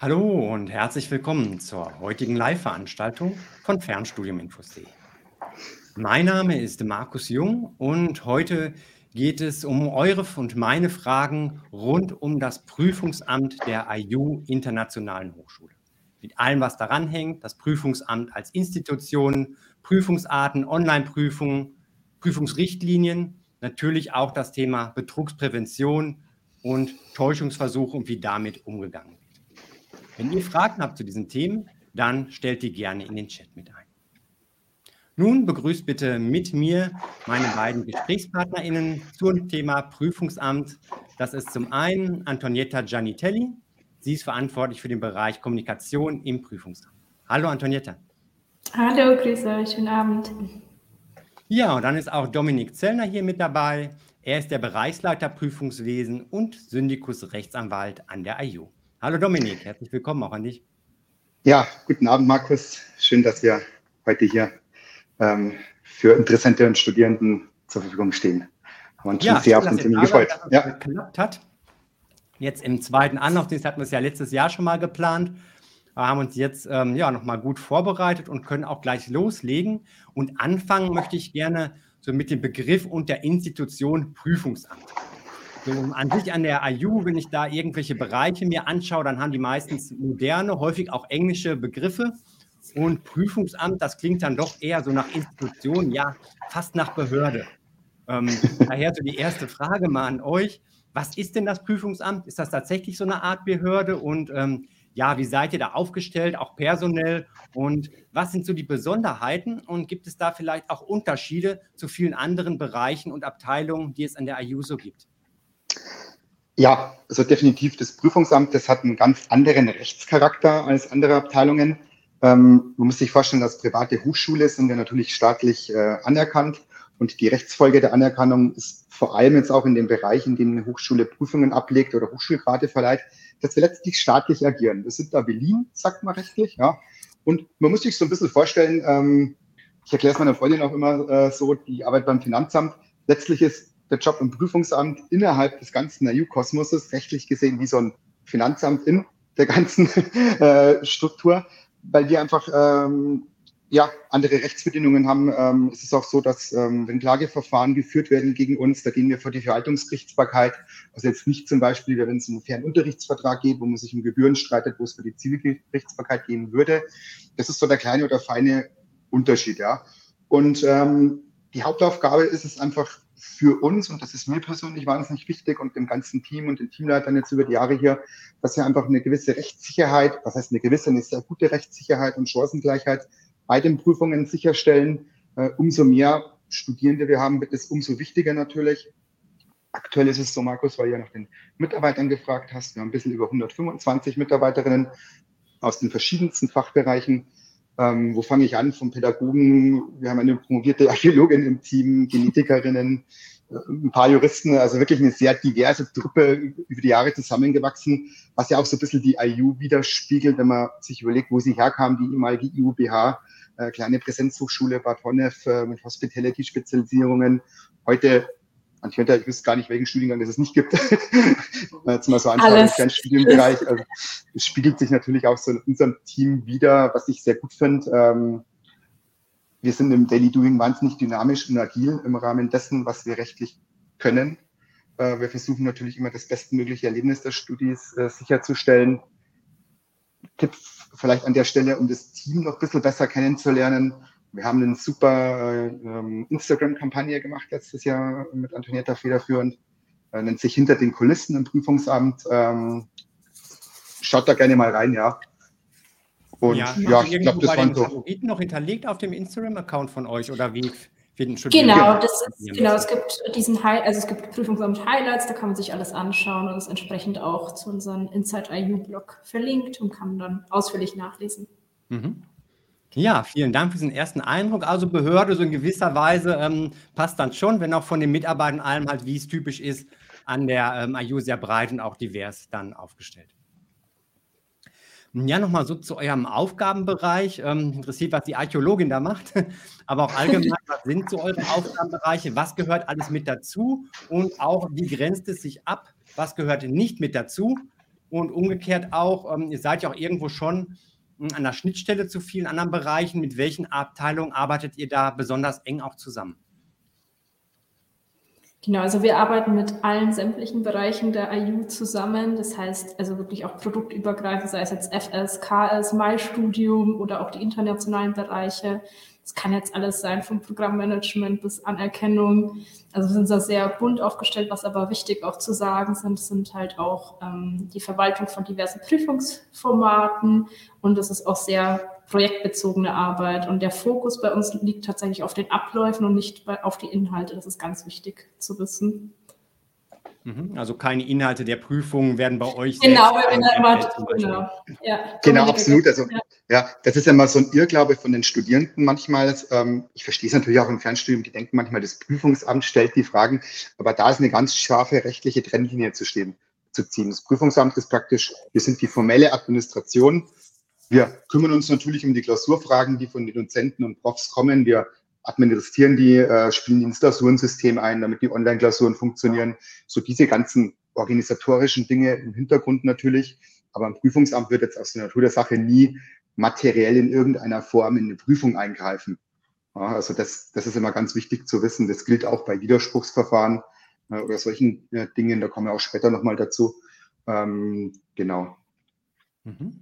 Hallo und herzlich willkommen zur heutigen Live-Veranstaltung von Fernstudium-Infos.de. Mein Name ist Markus Jung und heute geht es um eure und meine Fragen rund um das Prüfungsamt der IU Internationalen Hochschule. Mit allem, was daran hängt, das Prüfungsamt als Institution, Prüfungsarten, Online-Prüfungen, Prüfungsrichtlinien, natürlich auch das Thema Betrugsprävention und Täuschungsversuche und wie damit umgegangen wird. Wenn ihr Fragen habt zu diesen Themen, dann stellt die gerne in den Chat mit ein. Nun begrüßt bitte mit mir meine beiden GesprächspartnerInnen zum Thema Prüfungsamt. Das ist zum einen Antonietta Gianitelli. Sie ist verantwortlich für den Bereich Kommunikation im Prüfungsamt. Hallo Antonietta. Hallo, grüße euch, schönen Abend. Ja, und dann ist auch Dominik Zellner hier mit dabei. Er ist der Bereichsleiter Prüfungswesen und Syndikus Rechtsanwalt an der IU. Hallo Dominik, herzlich willkommen auch an dich. Ja, guten Abend Markus. Schön, dass wir heute hier ähm, für Interessente und Studierenden zur Verfügung stehen. Haben uns schon ja, sehr auf den Termin gefreut. Dass ja. geklappt hat. Jetzt im zweiten Anlaufdienst hatten wir es ja letztes Jahr schon mal geplant. Wir haben uns jetzt ähm, ja nochmal gut vorbereitet und können auch gleich loslegen. Und anfangen möchte ich gerne so mit dem Begriff und der Institution Prüfungsamt. So, an sich an der IU, wenn ich da irgendwelche Bereiche mir anschaue, dann haben die meistens moderne, häufig auch englische Begriffe. Und Prüfungsamt, das klingt dann doch eher so nach Institution, ja, fast nach Behörde. Ähm, daher so die erste Frage mal an euch. Was ist denn das Prüfungsamt? Ist das tatsächlich so eine Art Behörde? Und ähm, ja, wie seid ihr da aufgestellt, auch personell? Und was sind so die Besonderheiten? Und gibt es da vielleicht auch Unterschiede zu vielen anderen Bereichen und Abteilungen, die es an der IU so gibt? Ja, also definitiv das Prüfungsamt, das hat einen ganz anderen Rechtscharakter als andere Abteilungen. Ähm, man muss sich vorstellen, dass private Hochschule sind ja natürlich staatlich äh, anerkannt und die Rechtsfolge der Anerkennung ist vor allem jetzt auch in den Bereichen, in denen eine Hochschule Prüfungen ablegt oder Hochschulgrade verleiht, dass wir letztlich staatlich agieren. Wir sind da Berlin, sagt man rechtlich, ja. Und man muss sich so ein bisschen vorstellen, ähm, ich erkläre es meiner Freundin auch immer äh, so, die Arbeit beim Finanzamt, letztlich ist der Job im Prüfungsamt innerhalb des ganzen EU-Kosmoses rechtlich gesehen wie so ein Finanzamt in der ganzen äh, Struktur, weil wir einfach ähm, ja, andere Rechtsbedingungen haben. Ähm, es ist auch so, dass ähm, wenn Klageverfahren geführt werden gegen uns, da gehen wir vor die Verwaltungsgerichtsbarkeit. Also jetzt nicht zum Beispiel, wenn es einen Fernunterrichtsvertrag geht, wo man sich um Gebühren streitet, wo es für die Zivilgerichtsbarkeit gehen würde. Das ist so der kleine oder feine Unterschied, ja. Und ähm, die Hauptaufgabe ist es einfach für uns, und das ist mir persönlich wahnsinnig wichtig und dem ganzen Team und den Teamleitern jetzt über die Jahre hier, dass wir einfach eine gewisse Rechtssicherheit, was heißt eine gewisse, eine sehr gute Rechtssicherheit und Chancengleichheit bei den Prüfungen sicherstellen. Äh, umso mehr Studierende wir haben, wird es umso wichtiger natürlich. Aktuell ist es so, Markus, weil du ja nach den Mitarbeitern gefragt hast. Wir haben ein bisschen über 125 Mitarbeiterinnen aus den verschiedensten Fachbereichen. Ähm, wo fange ich an? Vom Pädagogen, wir haben eine promovierte Archäologin im Team, Genetikerinnen, äh, ein paar Juristen, also wirklich eine sehr diverse Truppe über die Jahre zusammengewachsen, was ja auch so ein bisschen die IU widerspiegelt, wenn man sich überlegt, wo sie herkam, die ehemalige IUBH, äh, kleine Präsenzhochschule Bad Honnef äh, mit Hospitality-Spezialisierungen. Heute Antjenta, ich wüsste gar nicht, welchen Studiengang es nicht gibt. Jetzt mal so anschauen, kein Studienbereich. Also, es spiegelt sich natürlich auch so in unserem Team wieder, was ich sehr gut finde. Ähm, wir sind im Daily Doing wahnsinnig dynamisch und agil im Rahmen dessen, was wir rechtlich können. Äh, wir versuchen natürlich immer das bestmögliche Erlebnis der Studis äh, sicherzustellen. Tipp vielleicht an der Stelle, um das Team noch ein bisschen besser kennenzulernen wir haben eine super ähm, Instagram-Kampagne gemacht letztes Jahr mit Antonietta federführend. Äh, nennt sich Hinter den Kulissen im Prüfungsamt. Ähm, schaut da gerne mal rein, ja. Und ja, ja ich glaube, das waren so. Favoriten noch hinterlegt auf dem Instagram-Account von euch oder wie? Genau, das ist, genau, es gibt diesen High, also es gibt Prüfungsamt Highlights, da kann man sich alles anschauen und ist entsprechend auch zu unserem Inside IU-Blog verlinkt und kann dann ausführlich nachlesen. Mhm. Ja, vielen Dank für diesen ersten Eindruck. Also Behörde so in gewisser Weise ähm, passt dann schon, wenn auch von den Mitarbeitern allem halt, wie es typisch ist, an der ähm, IU sehr breit und auch divers dann aufgestellt. Ja, nochmal so zu eurem Aufgabenbereich. Ähm, interessiert, was die Archäologin da macht, aber auch allgemein, was sind so eure Aufgabenbereiche? Was gehört alles mit dazu? Und auch, wie grenzt es sich ab? Was gehört nicht mit dazu? Und umgekehrt auch, ähm, ihr seid ja auch irgendwo schon hm, an der Schnittstelle zu vielen anderen Bereichen. Mit welchen Abteilungen arbeitet ihr da besonders eng auch zusammen? Genau, also wir arbeiten mit allen sämtlichen Bereichen der IU zusammen. Das heißt also wirklich auch produktübergreifend, sei es jetzt FS, KS, MyStudium oder auch die internationalen Bereiche. Es kann jetzt alles sein, vom Programmmanagement bis Anerkennung. Also wir sind da sehr bunt aufgestellt, was aber wichtig auch zu sagen sind, sind halt auch ähm, die Verwaltung von diversen Prüfungsformaten und es ist auch sehr projektbezogene Arbeit. Und der Fokus bei uns liegt tatsächlich auf den Abläufen und nicht bei, auf die Inhalte. Das ist ganz wichtig zu wissen. Mhm. Also keine Inhalte der Prüfung werden bei euch. Genau, weil wir immer, genau. Ja, genau, absolut. Also ja. ja. das ist ja mal so ein Irrglaube von den Studierenden manchmal. Ähm, ich verstehe es natürlich auch im Fernstudium, die denken manchmal, das Prüfungsamt stellt die Fragen, aber da ist eine ganz scharfe rechtliche Trennlinie zu stehen, zu ziehen. Das Prüfungsamt ist praktisch, wir sind die formelle Administration. Wir kümmern uns natürlich um die Klausurfragen, die von den Dozenten und Profs kommen. Wir administrieren die, äh, spielen ins Klausurensystem ein, damit die Online-Klausuren funktionieren. So diese ganzen organisatorischen Dinge im Hintergrund natürlich. Aber ein Prüfungsamt wird jetzt aus der Natur der Sache nie materiell in irgendeiner Form in eine Prüfung eingreifen. Ja, also das, das ist immer ganz wichtig zu wissen. Das gilt auch bei Widerspruchsverfahren äh, oder solchen äh, Dingen. Da kommen wir auch später nochmal dazu. Ähm, genau. Mhm.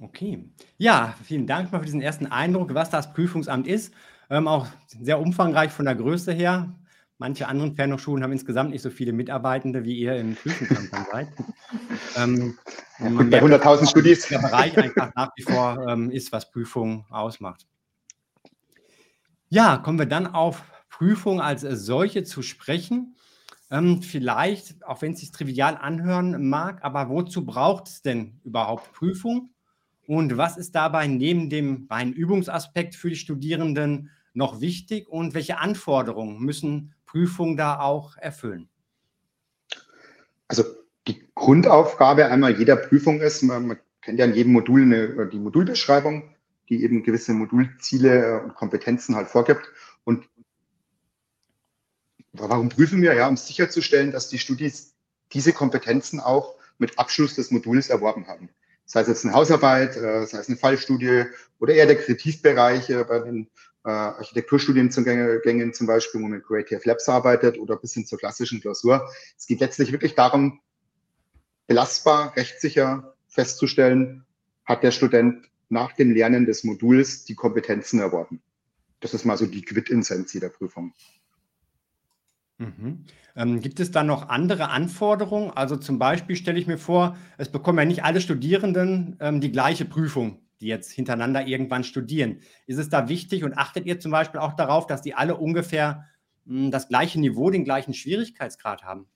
Okay. Ja, vielen Dank mal für diesen ersten Eindruck, was das Prüfungsamt ist. Ähm, auch sehr umfangreich von der Größe her. Manche anderen Fernhochschulen haben insgesamt nicht so viele Mitarbeitende, wie ihr im Prüfungsamt seid. Ähm, bei 100.000 Studis. Der Bereich einfach nach wie vor ähm, ist, was Prüfung ausmacht. Ja, kommen wir dann auf Prüfung als solche zu sprechen. Ähm, vielleicht, auch wenn es sich trivial anhören mag, aber wozu braucht es denn überhaupt Prüfung? Und was ist dabei neben dem reinen Übungsaspekt für die Studierenden noch wichtig und welche Anforderungen müssen Prüfungen da auch erfüllen? Also die Grundaufgabe einmal jeder Prüfung ist, man, man kennt ja in jedem Modul eine, die Modulbeschreibung, die eben gewisse Modulziele und Kompetenzen halt vorgibt. Und warum prüfen wir? Ja, um sicherzustellen, dass die Studis diese Kompetenzen auch mit Abschluss des Moduls erworben haben. Sei es jetzt eine Hausarbeit, äh, sei es eine Fallstudie oder eher der Kreativbereich äh, bei den äh, Architekturstudienzugängen zum Beispiel, wo man mit Creative Labs arbeitet oder bis hin zur klassischen Klausur. Es geht letztlich wirklich darum, belastbar, rechtssicher festzustellen, hat der Student nach dem Lernen des Moduls die Kompetenzen erworben. Das ist mal so die Quid-Insensi der Prüfung. Mhm. Ähm, gibt es da noch andere Anforderungen? Also zum Beispiel stelle ich mir vor, es bekommen ja nicht alle Studierenden ähm, die gleiche Prüfung die jetzt hintereinander irgendwann studieren. Ist es da wichtig und achtet ihr zum Beispiel auch darauf, dass die alle ungefähr hm, das gleiche Niveau, den gleichen Schwierigkeitsgrad haben?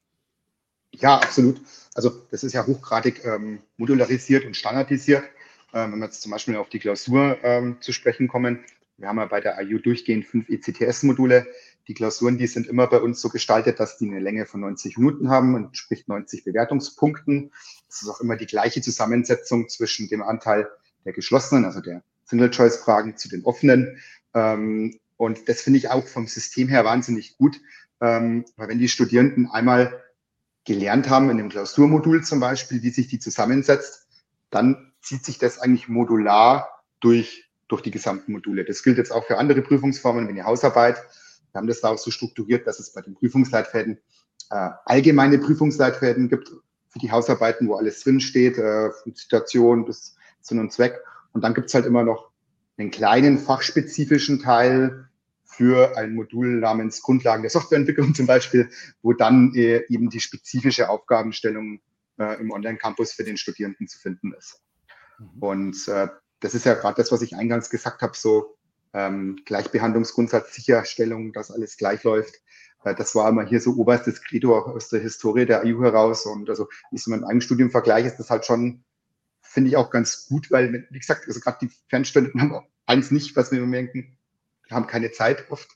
Ja, absolut. Also das ist ja hochgradig ähm, modularisiert und standardisiert. Ähm, wenn wir jetzt zum Beispiel auf die Klausur ähm, zu sprechen kommen, wir haben ja bei der IU durchgehend fünf ECTS-Module. Die Klausuren, die sind immer bei uns so gestaltet, dass die eine Länge von 90 Minuten haben und sprich 90 Bewertungspunkten. Das ist auch immer die gleiche Zusammensetzung zwischen dem Anteil der geschlossenen, also der Single-Choice-Fragen zu den offenen. Ähm, und das finde ich auch vom System her wahnsinnig gut, ähm, weil wenn die Studierenden einmal gelernt haben, in dem Klausurmodul zum Beispiel, wie sich die zusammensetzt, dann zieht sich das eigentlich modular durch, durch die gesamten Module. Das gilt jetzt auch für andere Prüfungsformen wie eine Hausarbeit. Wir haben das da auch so strukturiert, dass es bei den Prüfungsleitfäden äh, allgemeine Prüfungsleitfäden gibt für die Hausarbeiten, wo alles drinsteht, äh, von Situation bis Sinn und Zweck. Und dann gibt's halt immer noch einen kleinen fachspezifischen Teil für ein Modul namens Grundlagen der Softwareentwicklung zum Beispiel, wo dann äh, eben die spezifische Aufgabenstellung äh, im Online-Campus für den Studierenden zu finden ist. Mhm. Und äh, das ist ja gerade das, was ich eingangs gesagt habe, so ähm, Gleichbehandlungsgrundsatz, Sicherstellung, dass alles gleich läuft. Äh, das war immer hier so oberstes Credo aus der Historie der EU heraus. Und also, wie ich so mit einem Studium vergleiche, ist das halt schon finde ich auch ganz gut, weil, wie gesagt, also gerade die Fernstudenten haben eins nicht, was wir merken, haben keine Zeit oft,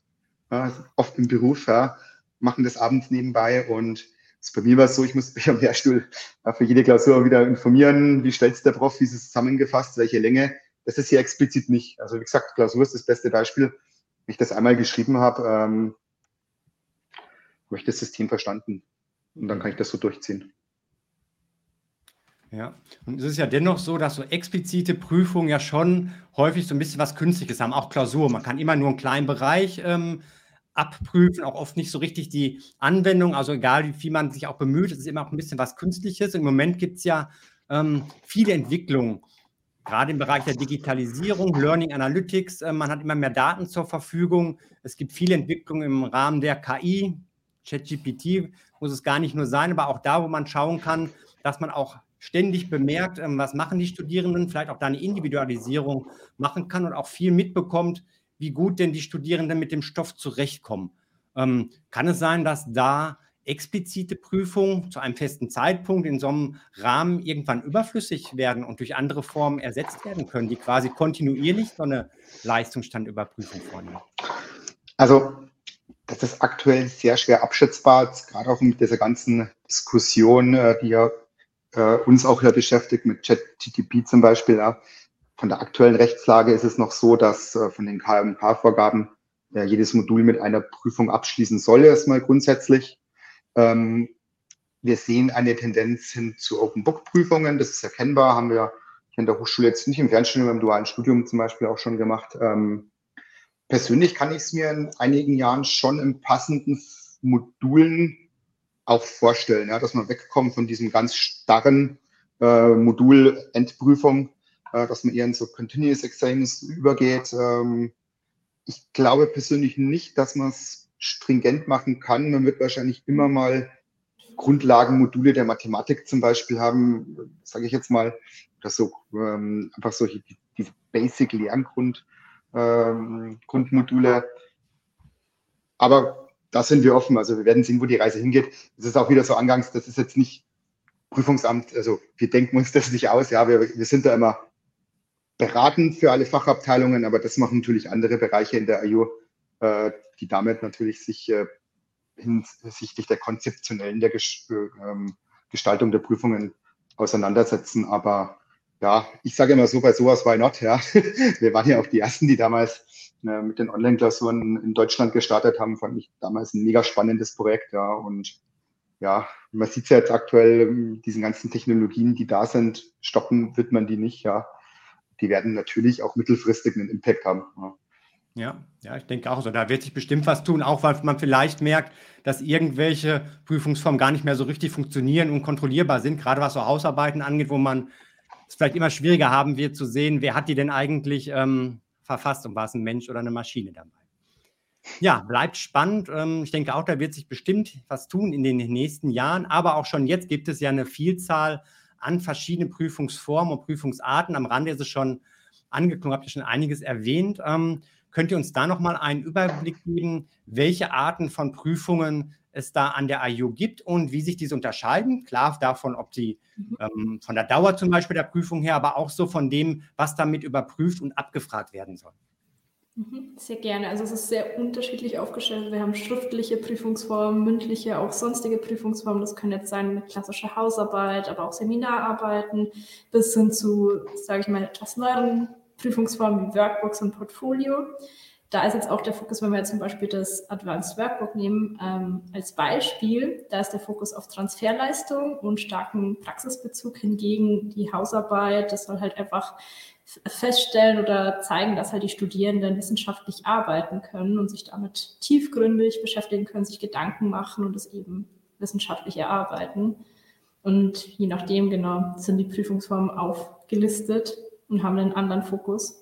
ja, oft im Beruf, ja, machen das abends nebenbei und bei mir war es so, ich muss mich am Lehrstuhl für jede Klausur wieder informieren, wie stellt der Prof, wie ist es zusammengefasst, welche Länge. Das ist hier explizit nicht. Also wie gesagt, Klausur ist das beste Beispiel. Wenn ich das einmal geschrieben habe, ähm, habe ich das System verstanden und dann kann ich das so durchziehen. Ja, und es ist ja dennoch so, dass so explizite Prüfungen ja schon häufig so ein bisschen was Künstliches haben, auch Klausur. Man kann immer nur einen kleinen Bereich ähm, abprüfen, auch oft nicht so richtig die Anwendung. Also egal, wie viel man sich auch bemüht, es ist immer auch ein bisschen was Künstliches. Im Moment gibt es ja ähm, viele Entwicklungen, gerade im Bereich der Digitalisierung, Learning Analytics. Äh, man hat immer mehr Daten zur Verfügung. Es gibt viele Entwicklungen im Rahmen der KI. ChatGPT muss es gar nicht nur sein, aber auch da, wo man schauen kann, dass man auch ständig bemerkt, ähm, was machen die Studierenden, vielleicht auch da eine Individualisierung machen kann und auch viel mitbekommt, wie gut denn die Studierenden mit dem Stoff zurechtkommen. Ähm, kann es sein, dass da explizite Prüfungen zu einem festen Zeitpunkt in so einem Rahmen irgendwann überflüssig werden und durch andere Formen ersetzt werden können, die quasi kontinuierlich so eine Leistungsstandüberprüfung vornehmen? Also das ist aktuell sehr schwer abschätzbar, gerade auch mit dieser ganzen Diskussion, äh, die ja äh, uns auch ja beschäftigt mit ChatGTP zum Beispiel. Ja. Von der aktuellen Rechtslage ist es noch so, dass äh, von den KMK-Vorgaben äh, jedes Modul mit einer Prüfung abschließen soll, erstmal grundsätzlich. Ähm, wir sehen eine Tendenz hin zu Open-Book-Prüfungen. Das ist erkennbar, haben wir in der Hochschule jetzt nicht im Fernstudium, im dualen Studium zum Beispiel auch schon gemacht. Ähm, persönlich kann ich es mir in einigen Jahren schon in passenden Modulen auch vorstellen, ja, dass man wegkommt von diesem ganz starren äh, Modul-Endprüfung äh, dass man eher in so Continuous Exams übergeht. Ähm, ich glaube persönlich nicht, dass man es stringent machen kann. Man wird wahrscheinlich immer mal Grundlagenmodule der Mathematik zum Beispiel haben, sage ich jetzt mal, oder so ähm, einfach solche die, die Basic Lerngrund ähm, Grundmodule. Aber da sind wir offen. Also wir werden sehen, wo die Reise hingeht. Es ist auch wieder so angangs, das ist jetzt nicht Prüfungsamt, also wir denken uns das nicht aus. Ja, wir, wir sind da immer beraten für alle Fachabteilungen, aber das machen natürlich andere Bereiche in der IU, äh, die damit natürlich sich äh, hinsichtlich der konzeptionellen der Ges ähm, Gestaltung der Prüfungen auseinandersetzen. Aber ja, ich sage immer so, bei sowas why not, ja. Wir waren ja auch die Ersten, die damals äh, mit den Online-Klausuren in Deutschland gestartet haben. Fand ich damals ein mega spannendes Projekt, ja. Und ja, man sieht es ja jetzt aktuell, diesen ganzen Technologien, die da sind, stoppen wird man die nicht, ja die werden natürlich auch mittelfristig einen Impact haben. Ja. Ja, ja, ich denke auch so. Da wird sich bestimmt was tun, auch weil man vielleicht merkt, dass irgendwelche Prüfungsformen gar nicht mehr so richtig funktionieren und kontrollierbar sind, gerade was so Hausarbeiten angeht, wo man es vielleicht immer schwieriger haben wird zu sehen, wer hat die denn eigentlich ähm, verfasst und war es ein Mensch oder eine Maschine dabei. Ja, bleibt spannend. Ähm, ich denke auch, da wird sich bestimmt was tun in den nächsten Jahren, aber auch schon jetzt gibt es ja eine Vielzahl an verschiedenen Prüfungsformen und Prüfungsarten. Am Rande ist es schon angeklungen, habt ihr schon einiges erwähnt. Ähm, könnt ihr uns da nochmal einen Überblick geben, welche Arten von Prüfungen es da an der IU gibt und wie sich diese unterscheiden? Klar davon, ob die mhm. ähm, von der Dauer zum Beispiel der Prüfung her, aber auch so von dem, was damit überprüft und abgefragt werden soll. Mhm, sehr gerne. Also es ist sehr unterschiedlich aufgestellt. Wir haben schriftliche Prüfungsformen, mündliche, auch sonstige Prüfungsformen. Das können jetzt sein mit klassischer Hausarbeit, aber auch Seminararbeiten, bis hin zu, sage ich mal, etwas neueren Prüfungsformen wie Workbooks und Portfolio. Da ist jetzt auch der Fokus, wenn wir jetzt zum Beispiel das Advanced Workbook nehmen, ähm, als Beispiel, da ist der Fokus auf Transferleistung und starken Praxisbezug. Hingegen die Hausarbeit, das soll halt einfach feststellen oder zeigen, dass halt die Studierenden wissenschaftlich arbeiten können und sich damit tiefgründig beschäftigen können, sich Gedanken machen und es eben wissenschaftlich erarbeiten. Und je nachdem genau sind die Prüfungsformen aufgelistet und haben einen anderen Fokus.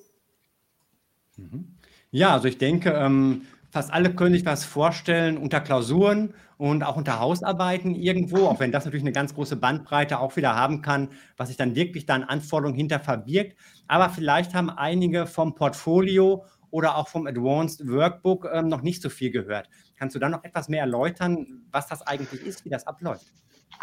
Mhm. Ja, also ich denke, ähm, fast alle können sich was vorstellen unter Klausuren und auch unter Hausarbeiten irgendwo, auch wenn das natürlich eine ganz große Bandbreite auch wieder haben kann, was sich dann wirklich dann Anforderungen hinter verbirgt. Aber vielleicht haben einige vom Portfolio oder auch vom Advanced Workbook ähm, noch nicht so viel gehört. Kannst du da noch etwas mehr erläutern, was das eigentlich ist, wie das abläuft?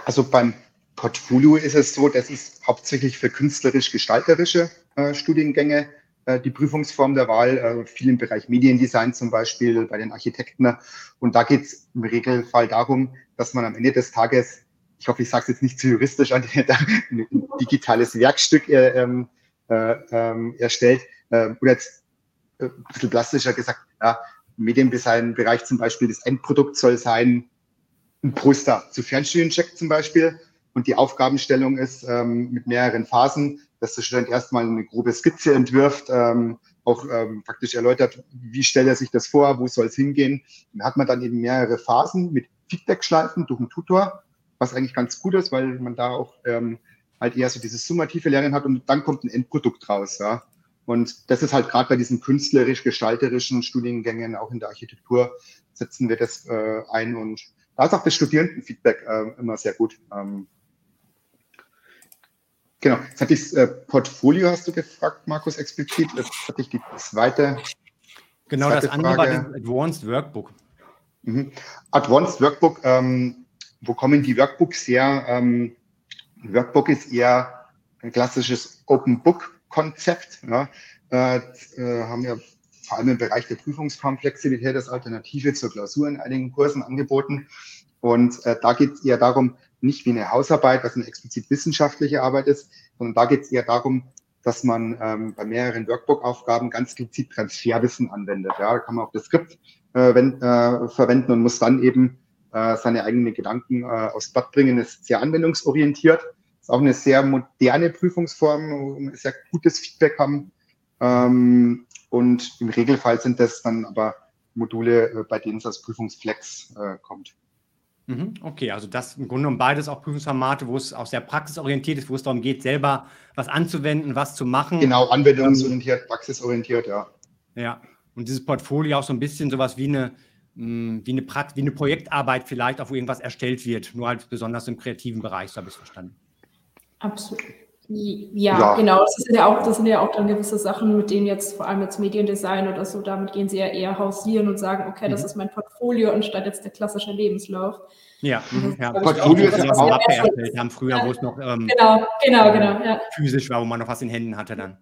Also beim Portfolio ist es so, das ist hauptsächlich für künstlerisch-gestalterische äh, Studiengänge die Prüfungsform der Wahl, äh, viel im Bereich Mediendesign zum Beispiel bei den Architekten. Und da geht es im Regelfall darum, dass man am Ende des Tages, ich hoffe, ich sage es jetzt nicht zu juristisch, ein digitales Werkstück äh, ähm, äh, ähm, erstellt. Äh, oder jetzt äh, ein bisschen plastischer gesagt, ja, Mediendesign-Bereich zum Beispiel, das Endprodukt soll sein, ein Poster zu Fernstudiencheck zum Beispiel. und die Aufgabenstellung ist ähm, mit mehreren Phasen, dass der Student erstmal eine grobe Skizze entwirft, ähm, auch ähm, praktisch erläutert, wie stellt er sich das vor, wo soll es hingehen. Dann hat man dann eben mehrere Phasen mit Feedback-Schleifen durch einen Tutor, was eigentlich ganz gut ist, weil man da auch ähm, halt eher so dieses summative Lernen hat und dann kommt ein Endprodukt raus. Ja. Und das ist halt gerade bei diesen künstlerisch-gestalterischen Studiengängen, auch in der Architektur, setzen wir das äh, ein und da ist auch das Studierendenfeedback äh, immer sehr gut. Ähm, genau, jetzt hatte ich das äh, Portfolio, hast du gefragt, Markus, explizit. Jetzt hatte ich die zweite. Genau, zweite das andere Frage. war das Advanced Workbook. Mhm. Advanced Workbook, ähm, wo kommen die Workbooks her? Ähm, Workbook ist eher ein klassisches Open Book Konzept. Ja. Äh, äh, haben wir vor allem im Bereich der Prüfungsformflexibilität als Alternative zur Klausur in einigen Kursen angeboten. Und äh, da geht es eher darum, nicht wie eine Hausarbeit, was eine explizit wissenschaftliche Arbeit ist, sondern da geht es eher darum, dass man ähm, bei mehreren Workbook-Aufgaben ganz gezielt Transferwissen anwendet. Ja, da kann man auch das Skript äh, wenn, äh, verwenden und muss dann eben äh, seine eigenen Gedanken äh, aufs Blatt bringen. ist sehr anwendungsorientiert. Ist auch eine sehr moderne Prüfungsform, wo wir sehr gutes Feedback haben. Ähm, und im Regelfall sind das dann aber Module, äh, bei denen es als Prüfungsflex äh, kommt. Mhm, okay, also das im Grunde genommen beides auch Prüfungsformate, wo es auch sehr praxisorientiert ist, wo es darum geht, selber was anzuwenden, was zu machen. Genau, anwendungsorientiert, praxisorientiert, ja. Ja, und dieses Portfolio auch so ein bisschen sowas wie eine, hm, wie eine, Prakt wie eine Projektarbeit vielleicht, auf wo irgendwas erstellt wird, nur halt besonders im kreativen Bereich, so habe ich es verstanden. Absolut. Ja, ja, genau. Das sind, ja auch, das sind ja auch dann gewisse Sachen, mit denen jetzt vor allem jetzt Mediendesign oder so, damit gehen sie ja eher hausieren und sagen, okay, das mhm. ist mein Portfolio anstatt jetzt der klassische Lebenslauf. Ja, mhm, ja. Portfolio ist ja auch haben früher, ja. wo es noch ähm, genau, genau, genau, ja. physisch war, wo man noch was in Händen hatte dann.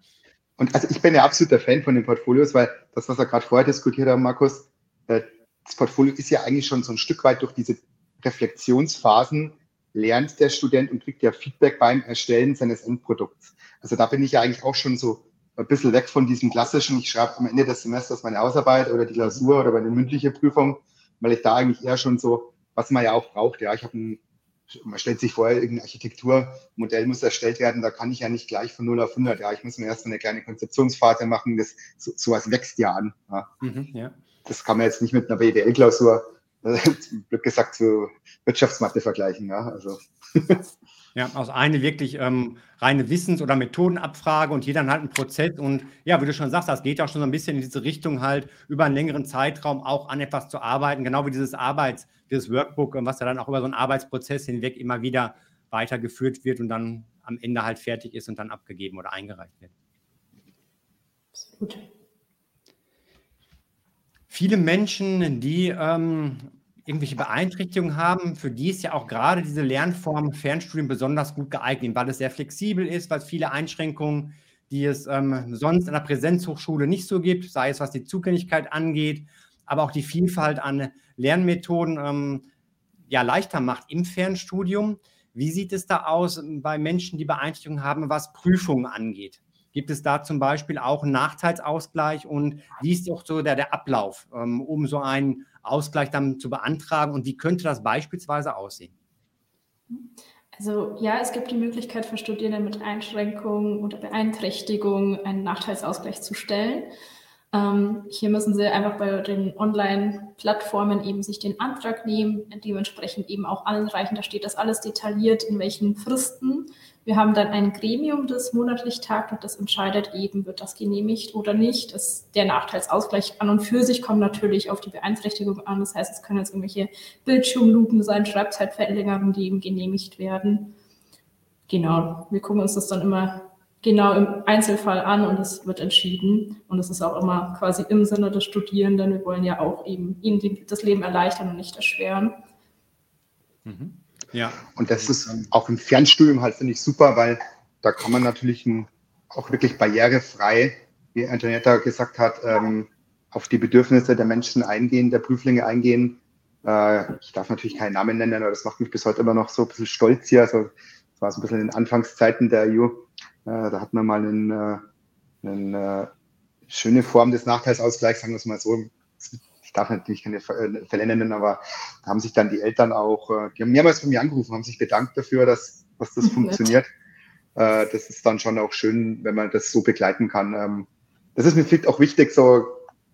Und also ich bin ja absoluter Fan von den Portfolios, weil das, was wir gerade vorher diskutiert haben, Markus, äh, das Portfolio ist ja eigentlich schon so ein Stück weit durch diese Reflexionsphasen lernt der Student und kriegt ja Feedback beim Erstellen seines Endprodukts. Also da bin ich ja eigentlich auch schon so ein bisschen weg von diesem klassischen, ich schreibe am Ende des Semesters meine Ausarbeit oder die Klausur oder meine mündliche Prüfung, weil ich da eigentlich eher schon so, was man ja auch braucht, ja, ich habe ein, man stellt sich vor, irgendein Architekturmodell muss erstellt werden, da kann ich ja nicht gleich von 0 auf 100, ja, ich muss mir erst eine kleine Konzeptionsphase machen, das, so, sowas wächst ja an. Ja. Mhm, ja. Das kann man jetzt nicht mit einer BWL-Klausur Glück gesagt zu Wirtschaftsmathe vergleichen. Ja, also. Ja, aus eine wirklich ähm, reine Wissens- oder Methodenabfrage und jeder hat einen Prozess. Und ja, wie du schon sagst, das geht auch schon so ein bisschen in diese Richtung, halt über einen längeren Zeitraum auch an etwas zu arbeiten, genau wie dieses Arbeits-, dieses Workbook, was ja dann auch über so einen Arbeitsprozess hinweg immer wieder weitergeführt wird und dann am Ende halt fertig ist und dann abgegeben oder eingereicht wird. Absolut viele Menschen, die ähm, irgendwelche Beeinträchtigungen haben, für die ist ja auch gerade diese Lernform Fernstudium besonders gut geeignet, weil es sehr flexibel ist, weil es viele Einschränkungen, die es ähm, sonst in der Präsenzhochschule nicht so gibt, sei es was die Zugänglichkeit angeht, aber auch die Vielfalt an Lernmethoden ähm, ja leichter macht im Fernstudium. Wie sieht es da aus bei Menschen, die Beeinträchtigungen haben, was Prüfungen angeht? Gibt es da zum Beispiel auch einen Nachteilsausgleich und wie ist auch so der, der Ablauf, ähm, um so einen Ausgleich dann zu beantragen und wie könnte das beispielsweise aussehen? Also ja, es gibt die Möglichkeit für Studierende mit Einschränkungen oder Beeinträchtigungen einen Nachteilsausgleich zu stellen. Ähm, hier müssen Sie einfach bei den Online-Plattformen eben sich den Antrag nehmen, dementsprechend eben auch anreichen. Da steht das alles detailliert, in welchen Fristen wir haben dann ein Gremium, das monatlich tagt und das entscheidet eben, wird das genehmigt oder nicht. Das, der Nachteilsausgleich an und für sich kommt natürlich auf die Beeinträchtigung an. Das heißt, es können jetzt irgendwelche Bildschirmlupen sein, Schreibzeitverlängerungen, die eben genehmigt werden. Genau, wir gucken uns das dann immer genau im Einzelfall an und es wird entschieden. Und es ist auch immer quasi im Sinne des Studierenden. Wir wollen ja auch eben ihnen das Leben erleichtern und nicht erschweren. Mhm. Ja. Und das ist auch im Fernstudium halt, finde ich, super, weil da kann man natürlich ein, auch wirklich barrierefrei, wie Antonetta gesagt hat, ähm, auf die Bedürfnisse der Menschen eingehen, der Prüflinge eingehen. Äh, ich darf natürlich keinen Namen nennen, aber das macht mich bis heute immer noch so ein bisschen stolz hier. Also, das war so ein bisschen in den Anfangszeiten der EU. Äh, da hatten wir mal einen, äh, eine äh, schöne Form des Nachteilsausgleichs, sagen wir es mal so, ich darf natürlich keine Fälle nennen, aber da haben sich dann die Eltern auch, die haben mehrmals bei mir angerufen, haben sich bedankt dafür, dass was das funktioniert. Äh, das ist dann schon auch schön, wenn man das so begleiten kann. Ähm, das ist mir vielleicht auch wichtig, so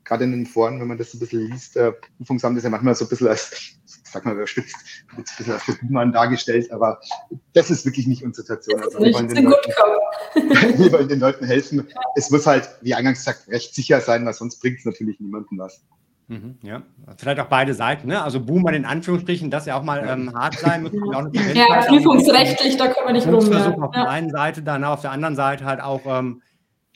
gerade in den Foren, wenn man das ein bisschen liest, äh, Prüfungsamt ist ja manchmal so ein bisschen als, sag mal überspitzt, ein bisschen als Buhmann dargestellt, aber das ist wirklich nicht unsere Situation. Also wir wollen, den Leuten, wir wollen den Leuten helfen. Es muss halt, wie eingangs gesagt, recht sicher sein, weil sonst bringt es natürlich niemandem was. Mhm, ja, vielleicht auch beide Seiten, ne? Also Boomer in Anführungsstrichen, dass ja auch mal ähm, hart sein muss. ja, prüfungsrechtlich, da können wir nicht rum. Versuch auf der einen Seite, dann auf der anderen Seite halt auch ähm,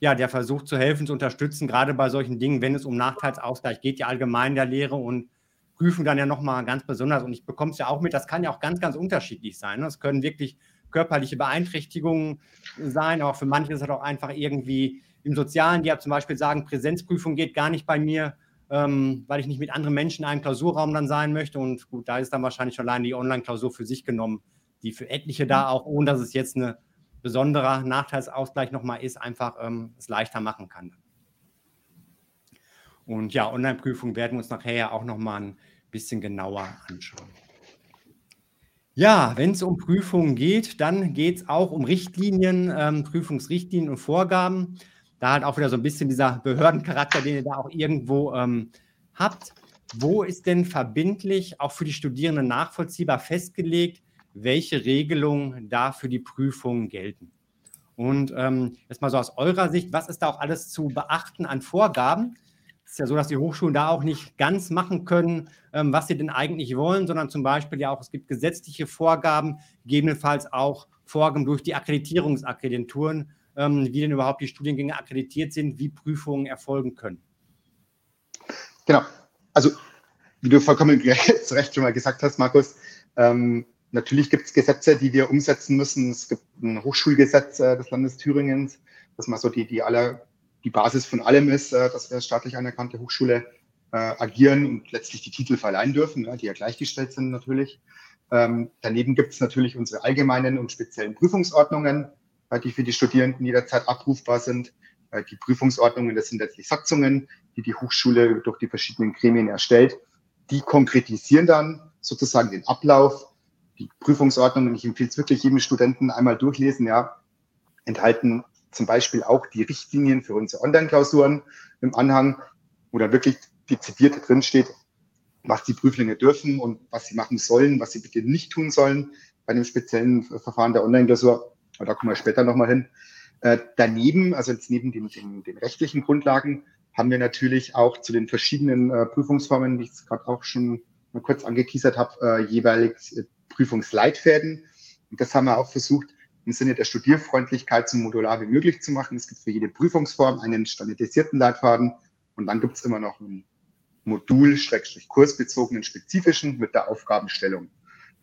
ja, der Versuch zu helfen, zu unterstützen, gerade bei solchen Dingen, wenn es um Nachteilsausgleich geht, ja allgemein in der Lehre und Prüfen dann ja nochmal ganz besonders. Und ich bekomme es ja auch mit, das kann ja auch ganz, ganz unterschiedlich sein. Ne? Es können wirklich körperliche Beeinträchtigungen sein, aber für manche ist es auch einfach irgendwie im Sozialen, die ja zum Beispiel sagen, Präsenzprüfung geht gar nicht bei mir ähm, weil ich nicht mit anderen Menschen in einem Klausurraum dann sein möchte. Und gut, da ist dann wahrscheinlich schon allein die Online-Klausur für sich genommen, die für etliche da auch, ohne dass es jetzt ein besonderer Nachteilsausgleich nochmal ist, einfach ähm, es leichter machen kann. Und ja, Online-Prüfung werden wir uns nachher auch nochmal ein bisschen genauer anschauen. Ja, wenn es um Prüfungen geht, dann geht es auch um Richtlinien, ähm, Prüfungsrichtlinien und Vorgaben da halt auch wieder so ein bisschen dieser Behördencharakter, den ihr da auch irgendwo ähm, habt. Wo ist denn verbindlich auch für die Studierenden nachvollziehbar festgelegt, welche Regelungen da für die Prüfungen gelten? Und ähm, jetzt mal so aus eurer Sicht, was ist da auch alles zu beachten an Vorgaben? Es ist ja so, dass die Hochschulen da auch nicht ganz machen können, ähm, was sie denn eigentlich wollen, sondern zum Beispiel ja auch, es gibt gesetzliche Vorgaben, gegebenenfalls auch Vorgaben durch die Akkreditierungsagenturen, ähm, wie denn überhaupt die Studiengänge akkreditiert sind, wie Prüfungen erfolgen können. Genau. Also, wie du vollkommen zu Recht schon mal gesagt hast, Markus, ähm, natürlich gibt es Gesetze, die wir umsetzen müssen. Es gibt ein Hochschulgesetz äh, des Landes Thüringens, das mal so die, die, aller, die Basis von allem ist, äh, dass wir als staatlich anerkannte Hochschule äh, agieren und letztlich die Titel verleihen dürfen, ja, die ja gleichgestellt sind natürlich. Ähm, daneben gibt es natürlich unsere allgemeinen und speziellen Prüfungsordnungen, die für die Studierenden jederzeit abrufbar sind. Die Prüfungsordnungen, das sind letztlich Satzungen, die die Hochschule durch die verschiedenen Gremien erstellt. Die konkretisieren dann sozusagen den Ablauf. Die Prüfungsordnungen, ich empfehle es wirklich jedem Studenten einmal durchlesen, ja, enthalten zum Beispiel auch die Richtlinien für unsere Online-Klausuren im Anhang, wo dann wirklich dezidiert drin steht, was die Prüflinge dürfen und was sie machen sollen, was sie bitte nicht tun sollen bei dem speziellen Verfahren der Online-Klausur. Aber da kommen wir später nochmal hin. Äh, daneben, also jetzt neben den, den, den, rechtlichen Grundlagen, haben wir natürlich auch zu den verschiedenen äh, Prüfungsformen, wie ich gerade auch schon mal kurz angeteasert habe, äh, jeweils äh, Prüfungsleitfäden. Und das haben wir auch versucht, im Sinne der Studierfreundlichkeit so modular wie möglich zu machen. Es gibt für jede Prüfungsform einen standardisierten Leitfaden und dann gibt es immer noch einen Modul-kursbezogenen spezifischen mit der Aufgabenstellung.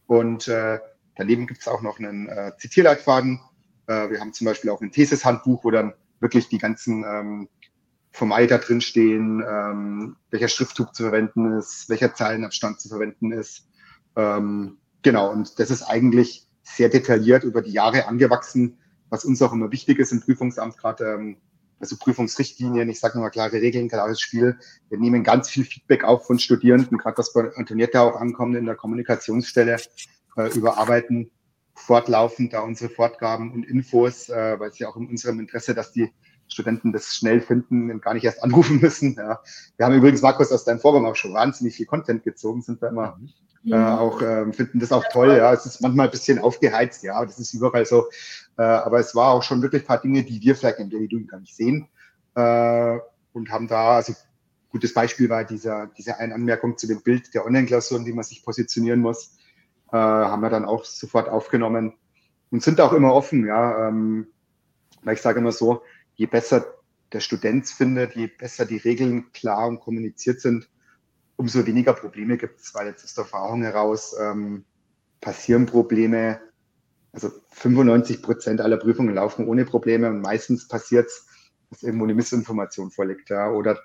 Und äh, daneben gibt es auch noch einen äh, Zitierleitfaden, äh, wir haben zum Beispiel auch ein Thesis-Handbuch, wo dann wirklich die ganzen ähm, Formale da drin stehen, ähm, welcher Schriftzug zu verwenden ist, welcher Zeilenabstand zu verwenden ist. Ähm, genau, und das ist eigentlich sehr detailliert über die Jahre angewachsen, was uns auch immer wichtig ist im Prüfungsamt, gerade ähm, also Prüfungsrichtlinien, ich sage nochmal klare Regeln, klares Spiel. Wir nehmen ganz viel Feedback auf von Studierenden, gerade was bei Antonietta auch ankommt in der Kommunikationsstelle, äh, überarbeiten fortlaufend da unsere Fortgaben und Infos, äh, weil es ja auch in unserem Interesse, dass die Studenten das schnell finden und gar nicht erst anrufen müssen. Ja. Wir haben übrigens, Markus, aus deinem Vorgang auch schon wahnsinnig viel Content gezogen, sind wir immer äh, auch, äh, finden das auch toll. Ja, es ist manchmal ein bisschen aufgeheizt, ja, das ist überall so. Äh, aber es war auch schon wirklich ein paar Dinge, die wir vielleicht im Daily Doing gar nicht sehen. Äh, und haben da, also gutes Beispiel war dieser, diese eine Anmerkung zu dem Bild der Online-Klausuren, die man sich positionieren muss äh, haben wir dann auch sofort aufgenommen und sind auch immer offen, ja. Ähm, weil ich sage immer so, je besser der Student findet, je besser die Regeln klar und kommuniziert sind, umso weniger Probleme gibt es, weil jetzt aus der Erfahrung heraus ähm, passieren Probleme. Also 95 Prozent aller Prüfungen laufen ohne Probleme und meistens passiert es, dass irgendwo eine Missinformation vorliegt, ja, oder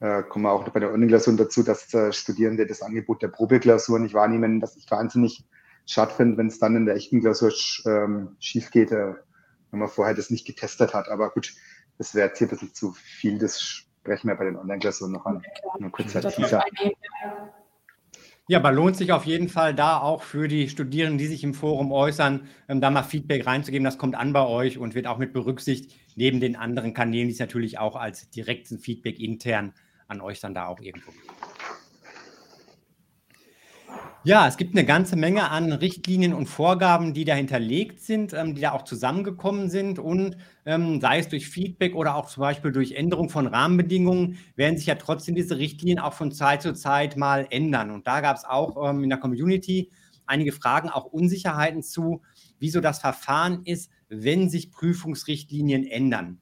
äh, kommen wir auch bei der Online-Klausur dazu, dass äh, Studierende das Angebot der Probeklausur nicht wahrnehmen, was ich wahnsinnig schade finde, wenn es dann in der echten Klausur ähm, schief geht, äh, wenn man vorher das nicht getestet hat. Aber gut, das wäre jetzt hier ein bisschen zu viel, das sprechen wir bei den Online-Klausuren noch an. Nur kurzer Teaser. Ja, aber lohnt sich auf jeden Fall da auch für die Studierenden, die sich im Forum äußern, ähm, da mal Feedback reinzugeben. Das kommt an bei euch und wird auch mit berücksichtigt, neben den anderen Kanälen, die es natürlich auch als direkten Feedback intern an euch dann da auch irgendwo gibt. Ja, es gibt eine ganze Menge an Richtlinien und Vorgaben, die da hinterlegt sind, ähm, die da auch zusammengekommen sind. Und ähm, sei es durch Feedback oder auch zum Beispiel durch Änderung von Rahmenbedingungen, werden sich ja trotzdem diese Richtlinien auch von Zeit zu Zeit mal ändern. Und da gab es auch ähm, in der Community einige Fragen, auch Unsicherheiten zu, wieso das Verfahren ist, wenn sich Prüfungsrichtlinien ändern.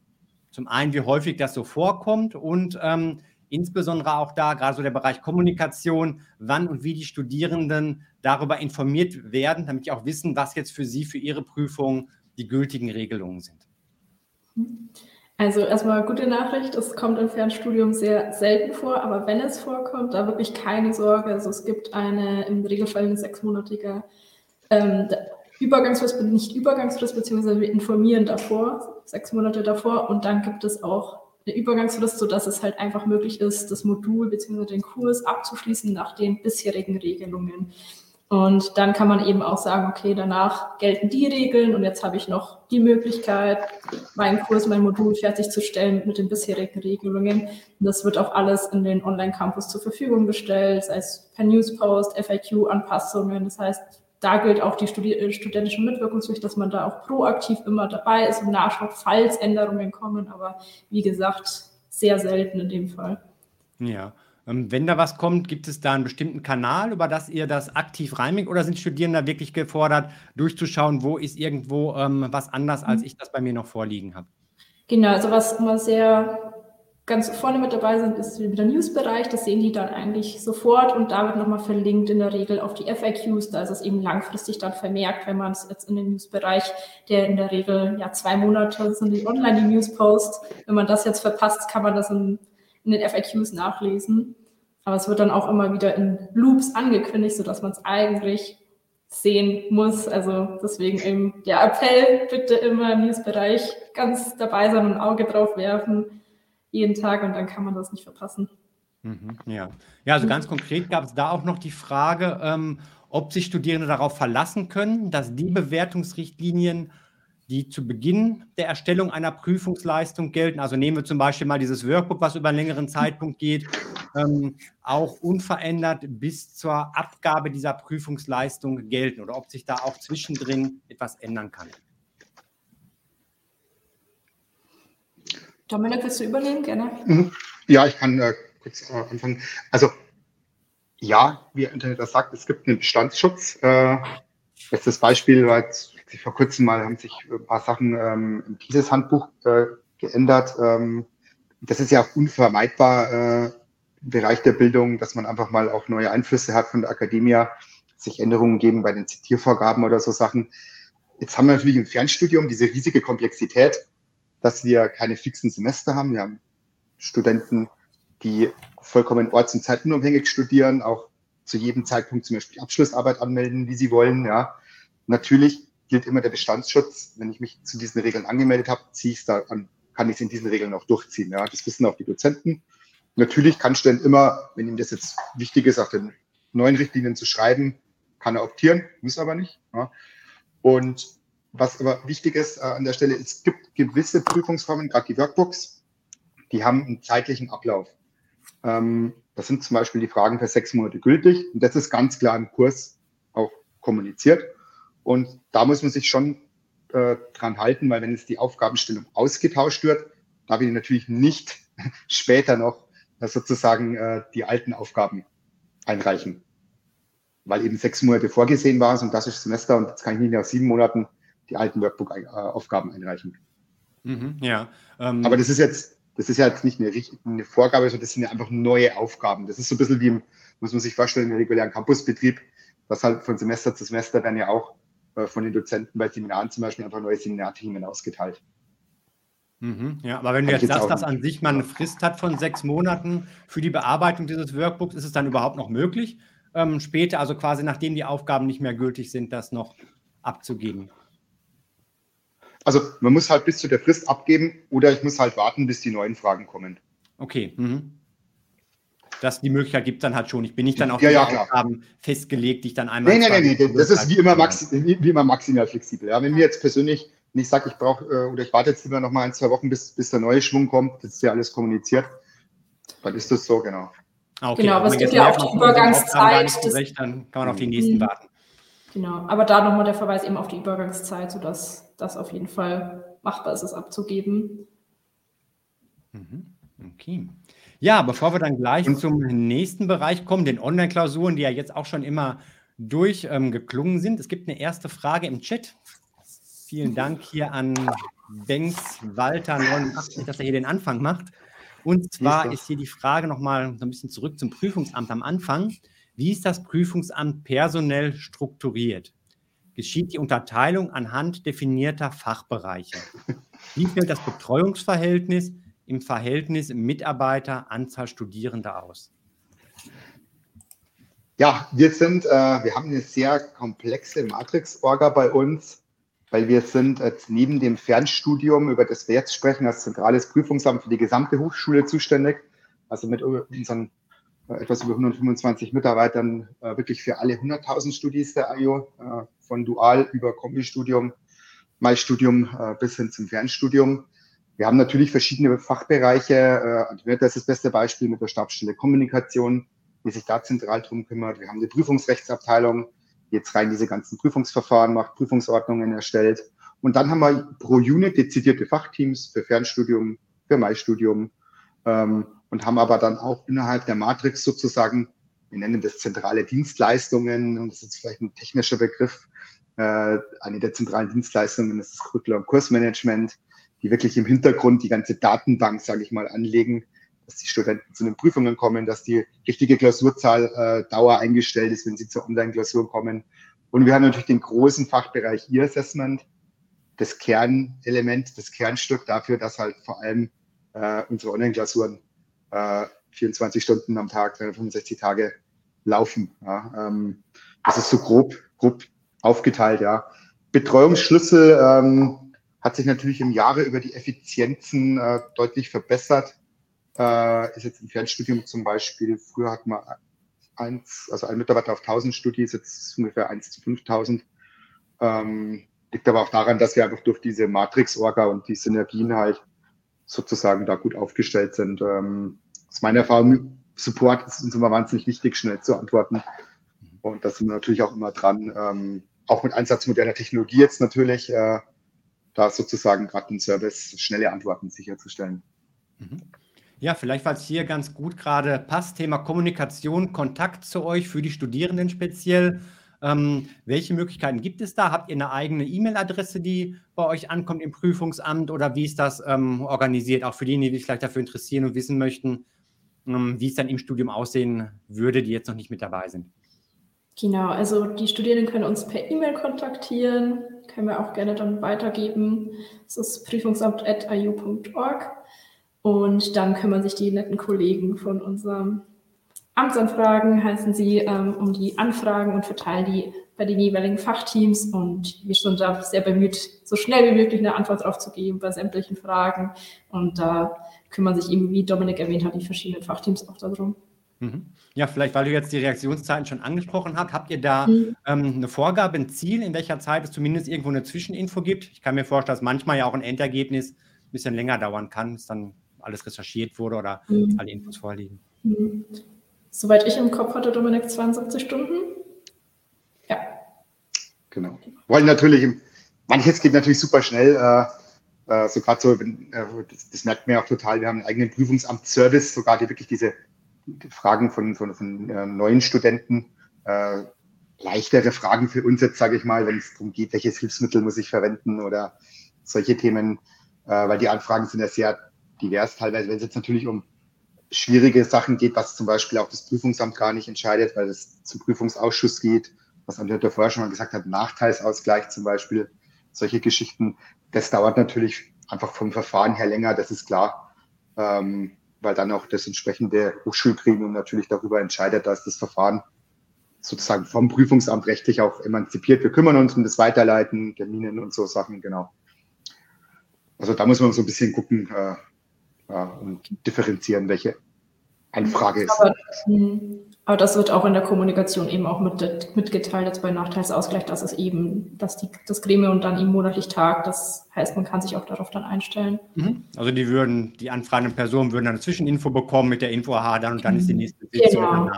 Zum einen, wie häufig das so vorkommt und ähm, insbesondere auch da, gerade so der Bereich Kommunikation, wann und wie die Studierenden darüber informiert werden, damit sie auch wissen, was jetzt für sie, für ihre Prüfung die gültigen Regelungen sind. Also erstmal gute Nachricht, es kommt im Fernstudium sehr selten vor, aber wenn es vorkommt, da wirklich keine Sorge. Also es gibt eine im Regelfall eine sechsmonatige ähm, Übergangsfrist, nicht Übergangsfrist, beziehungsweise wir informieren davor, sechs Monate davor und dann gibt es auch eine Übergangsfrist, sodass es halt einfach möglich ist, das Modul bzw. den Kurs abzuschließen nach den bisherigen Regelungen. Und dann kann man eben auch sagen, okay, danach gelten die Regeln und jetzt habe ich noch die Möglichkeit, meinen Kurs, mein Modul fertigzustellen mit den bisherigen Regelungen. Und das wird auch alles in den Online-Campus zur Verfügung gestellt, sei es per Newspost, FAQ-Anpassungen. Das heißt, da gilt auch die Studi äh, studentische Mitwirkungspflicht, dass man da auch proaktiv immer dabei ist und nachschaut, falls Änderungen kommen. Aber wie gesagt, sehr selten in dem Fall. Ja. Ähm, wenn da was kommt, gibt es da einen bestimmten Kanal, über das ihr das aktiv reinigt oder sind Studierende wirklich gefordert, durchzuschauen, wo ist irgendwo ähm, was anders, als mhm. ich das bei mir noch vorliegen habe? Genau, also was immer sehr ganz vorne mit dabei sind, ist der News-Bereich. Das sehen die dann eigentlich sofort und da wird nochmal verlinkt in der Regel auf die FAQs. Da ist es eben langfristig dann vermerkt, wenn man es jetzt in den News-Bereich, der in der Regel ja zwei Monate sind die online die News-Posts. Wenn man das jetzt verpasst, kann man das in, in den FAQs nachlesen. Aber es wird dann auch immer wieder in Loops angekündigt, sodass man es eigentlich sehen muss. Also deswegen eben der Appell, bitte immer im News-Bereich ganz dabei sein und ein Auge drauf werfen jeden Tag und dann kann man das nicht verpassen. Mhm, ja. ja, also ganz konkret gab es da auch noch die Frage, ähm, ob sich Studierende darauf verlassen können, dass die Bewertungsrichtlinien, die zu Beginn der Erstellung einer Prüfungsleistung gelten, also nehmen wir zum Beispiel mal dieses Workbook, was über einen längeren Zeitpunkt geht, ähm, auch unverändert bis zur Abgabe dieser Prüfungsleistung gelten oder ob sich da auch zwischendrin etwas ändern kann. Dominik, willst du übernehmen? Gerne. Mhm. Ja, ich kann äh, kurz äh, anfangen. Also, ja, wie Internet das sagt, es gibt einen Bestandsschutz. Äh, das Beispiel jetzt vor kurzem mal, haben sich ein paar Sachen ähm, im dieses Handbuch äh, geändert. Ähm, das ist ja auch unvermeidbar äh, im Bereich der Bildung, dass man einfach mal auch neue Einflüsse hat von der Akademie, sich Änderungen geben bei den Zitiervorgaben oder so Sachen. Jetzt haben wir natürlich im Fernstudium diese riesige Komplexität dass wir keine fixen Semester haben. Wir haben Studenten, die vollkommen orts- und zeitunabhängig studieren, auch zu jedem Zeitpunkt zum Beispiel Abschlussarbeit anmelden, wie sie wollen. Ja. Natürlich gilt immer der Bestandsschutz. Wenn ich mich zu diesen Regeln angemeldet habe, ziehe ich es da an, kann ich es in diesen Regeln auch durchziehen. Ja. Das wissen auch die Dozenten. Natürlich kann Student immer, wenn ihm das jetzt wichtig ist, auf den neuen Richtlinien zu schreiben, kann er optieren, muss aber nicht. Ja. Und was aber wichtig ist äh, an der Stelle, es gibt gewisse Prüfungsformen, gerade die Workbooks, die haben einen zeitlichen Ablauf. Ähm, das sind zum Beispiel die Fragen für sechs Monate gültig und das ist ganz klar im Kurs auch kommuniziert. Und da muss man sich schon äh, dran halten, weil wenn jetzt die Aufgabenstellung ausgetauscht wird, darf ich natürlich nicht später noch äh, sozusagen äh, die alten Aufgaben einreichen. Weil eben sechs Monate vorgesehen war, so ein klassisches Semester und jetzt kann ich nicht nach sieben Monaten die alten Workbook-Aufgaben einreichen. Mhm, ja. Ähm, Aber das ist jetzt, das ist ja jetzt nicht eine, eine Vorgabe, sondern das sind ja einfach neue Aufgaben. Das ist so ein bisschen wie, im, muss man sich vorstellen, im regulären Campusbetrieb, dass halt von Semester zu Semester dann ja auch äh, von den Dozenten bei Seminaren zum Beispiel einfach neue Seminarthemen ausgeteilt. Mhm, ja, aber wenn du jetzt, jetzt sagst, dass an sich man eine Frist hat von sechs Monaten für die Bearbeitung dieses Workbooks, ist es dann überhaupt noch möglich, ähm, später, also quasi nachdem die Aufgaben nicht mehr gültig sind, das noch abzugeben? Also man muss halt bis zu der Frist abgeben oder ich muss halt warten, bis die neuen Fragen kommen. Okay. Mhm. dass die Möglichkeit gibt dann halt schon. Ich bin nicht dann auf ja, die ja, Aufgaben festgelegt, die ich dann einmal. Nee, nee, nee, nee, das ist wie immer, maxi wie, wie immer maximal flexibel. Ja, wenn mir jetzt persönlich nicht sage, ich brauche äh, oder ich warte jetzt lieber noch mal ein, zwei Wochen, bis, bis der neue Schwung kommt, das ist ja alles kommuniziert, dann ist das so, genau. Ah, okay. Genau, aber es gibt ja auch die Übergangszeit. Dann kann man auf die nächsten mhm. warten. Genau, aber da nochmal der Verweis eben auf die Übergangszeit, sodass das auf jeden Fall machbar ist, es abzugeben. Mhm. Okay. Ja, bevor wir dann gleich Und zum nächsten Bereich kommen, den Online-Klausuren, die ja jetzt auch schon immer durchgeklungen ähm, sind. Es gibt eine erste Frage im Chat. Vielen Dank hier an Banks Walter 89, dass er hier den Anfang macht. Und zwar ist hier die Frage nochmal so ein bisschen zurück zum Prüfungsamt am Anfang. Wie ist das Prüfungsamt personell strukturiert? Geschieht die Unterteilung anhand definierter Fachbereiche? Wie fällt das Betreuungsverhältnis im Verhältnis Mitarbeiter, Anzahl Studierender aus? Ja, wir sind, äh, wir haben eine sehr komplexe Matrix-Orga bei uns, weil wir sind jetzt neben dem Fernstudium, über das wir jetzt sprechen, als zentrales Prüfungsamt für die gesamte Hochschule zuständig. Also mit unseren etwas über 125 Mitarbeitern äh, wirklich für alle 100.000 Studis der IO, äh, von Dual über Kombistudium, Mai-Studium äh, bis hin zum Fernstudium. Wir haben natürlich verschiedene Fachbereiche. Äh, Antoinette ist das beste Beispiel mit der Stabsstelle Kommunikation, die sich da zentral drum kümmert. Wir haben eine Prüfungsrechtsabteilung, die jetzt rein diese ganzen Prüfungsverfahren macht, Prüfungsordnungen erstellt. Und dann haben wir pro Unit dezidierte Fachteams für Fernstudium, für Mai-Studium ähm, und haben aber dann auch innerhalb der Matrix sozusagen, wir nennen das zentrale Dienstleistungen, und das ist vielleicht ein technischer Begriff, äh, eine der zentralen Dienstleistungen ist das Curriculum Kursmanagement die wirklich im Hintergrund die ganze Datenbank, sage ich mal, anlegen, dass die Studenten zu den Prüfungen kommen, dass die richtige Klausurzahl äh, Dauer eingestellt ist, wenn sie zur Online-Klausur kommen. Und wir haben natürlich den großen Fachbereich E-Assessment, das Kernelement, das Kernstück dafür, dass halt vor allem äh, unsere Online-Klausuren äh, 24 Stunden am Tag, 365 Tage laufen. Ja. Ähm, das ist so grob, grob aufgeteilt, ja. Betreuungsschlüssel, ähm, hat sich natürlich im Jahre über die Effizienzen äh, deutlich verbessert. Äh, ist jetzt im Fernstudium zum Beispiel, früher hat man eins, also ein Mitarbeiter auf 1000 Studis, jetzt ungefähr 1 zu 5000. Ähm, liegt aber auch daran, dass wir einfach durch diese Matrix-Orga und die Synergien halt sozusagen da gut aufgestellt sind. Ähm, aus meiner Erfahrung, Support ist uns immer wahnsinnig wichtig, schnell zu antworten. Und da sind wir natürlich auch immer dran, ähm, auch mit Einsatz moderner Technologie jetzt natürlich, äh, da sozusagen gerade den Service schnelle Antworten sicherzustellen. Mhm. Ja, vielleicht, weil es hier ganz gut gerade passt, Thema Kommunikation, Kontakt zu euch für die Studierenden speziell. Ähm, welche Möglichkeiten gibt es da? Habt ihr eine eigene E-Mail-Adresse, die bei euch ankommt im Prüfungsamt oder wie ist das ähm, organisiert? Auch für diejenigen, die sich vielleicht dafür interessieren und wissen möchten, wie es dann im Studium aussehen würde, die jetzt noch nicht mit dabei sind. Genau, also die Studierenden können uns per E-Mail kontaktieren, können wir auch gerne dann weitergeben. Das ist prüfungsamt.iu.org. Und dann kümmern sich die netten Kollegen von unserem Amtsanfragen, heißen sie, ähm, um die Anfragen und verteilen die bei den jeweiligen Fachteams. Und wir sind da sehr bemüht, so schnell wie möglich eine Antwort drauf zu geben bei sämtlichen Fragen. Und da kümmern sich eben, wie Dominik erwähnt hat, die verschiedenen Fachteams auch darum. Mhm. Ja, vielleicht, weil du jetzt die Reaktionszeiten schon angesprochen hast, habt ihr da mhm. ähm, eine Vorgabe, ein Ziel, in welcher Zeit es zumindest irgendwo eine Zwischeninfo gibt? Ich kann mir vorstellen, dass manchmal ja auch ein Endergebnis ein bisschen länger dauern kann, bis dann alles recherchiert wurde oder mhm. alle Infos vorliegen. Mhm. Soweit ich im Kopf hatte, Dominik, 72 Stunden. Ja. Genau. Wollen natürlich, manches geht natürlich super schnell. Äh, äh, so gerade so, wenn, äh, das, das, merkt man ja auch total. Wir haben einen eigenen Prüfungsamt-Service, sogar die wirklich diese Fragen von, von, von äh, neuen Studenten, äh, leichtere Fragen für uns jetzt, sage ich mal, wenn es darum geht, welches Hilfsmittel muss ich verwenden oder solche Themen, äh, weil die Anfragen sind ja sehr divers teilweise, wenn es jetzt natürlich um schwierige Sachen geht, was zum Beispiel auch das Prüfungsamt gar nicht entscheidet, weil es zum Prüfungsausschuss geht, was Andrea vorher schon mal gesagt hat, Nachteilsausgleich zum Beispiel, solche Geschichten, das dauert natürlich einfach vom Verfahren her länger, das ist klar. Ähm, weil dann auch das entsprechende Hochschulgremium natürlich darüber entscheidet, dass das Verfahren sozusagen vom Prüfungsamt rechtlich auch emanzipiert. Wir kümmern uns um das Weiterleiten, Terminen und so Sachen, genau. Also da muss man so ein bisschen gucken äh, äh, und differenzieren, welche Anfrage ist. Aber, hm, aber, das wird auch in der Kommunikation eben auch mit, mitgeteilt, jetzt bei Nachteilsausgleich, dass es eben, dass die, das Gremium dann eben monatlich tagt. Das heißt, man kann sich auch darauf dann einstellen. Mhm. Also die würden, die anfragenden Personen würden dann eine Zwischeninfo bekommen mit der Info, aha, dann und dann ist die nächste Sitzung. Genau,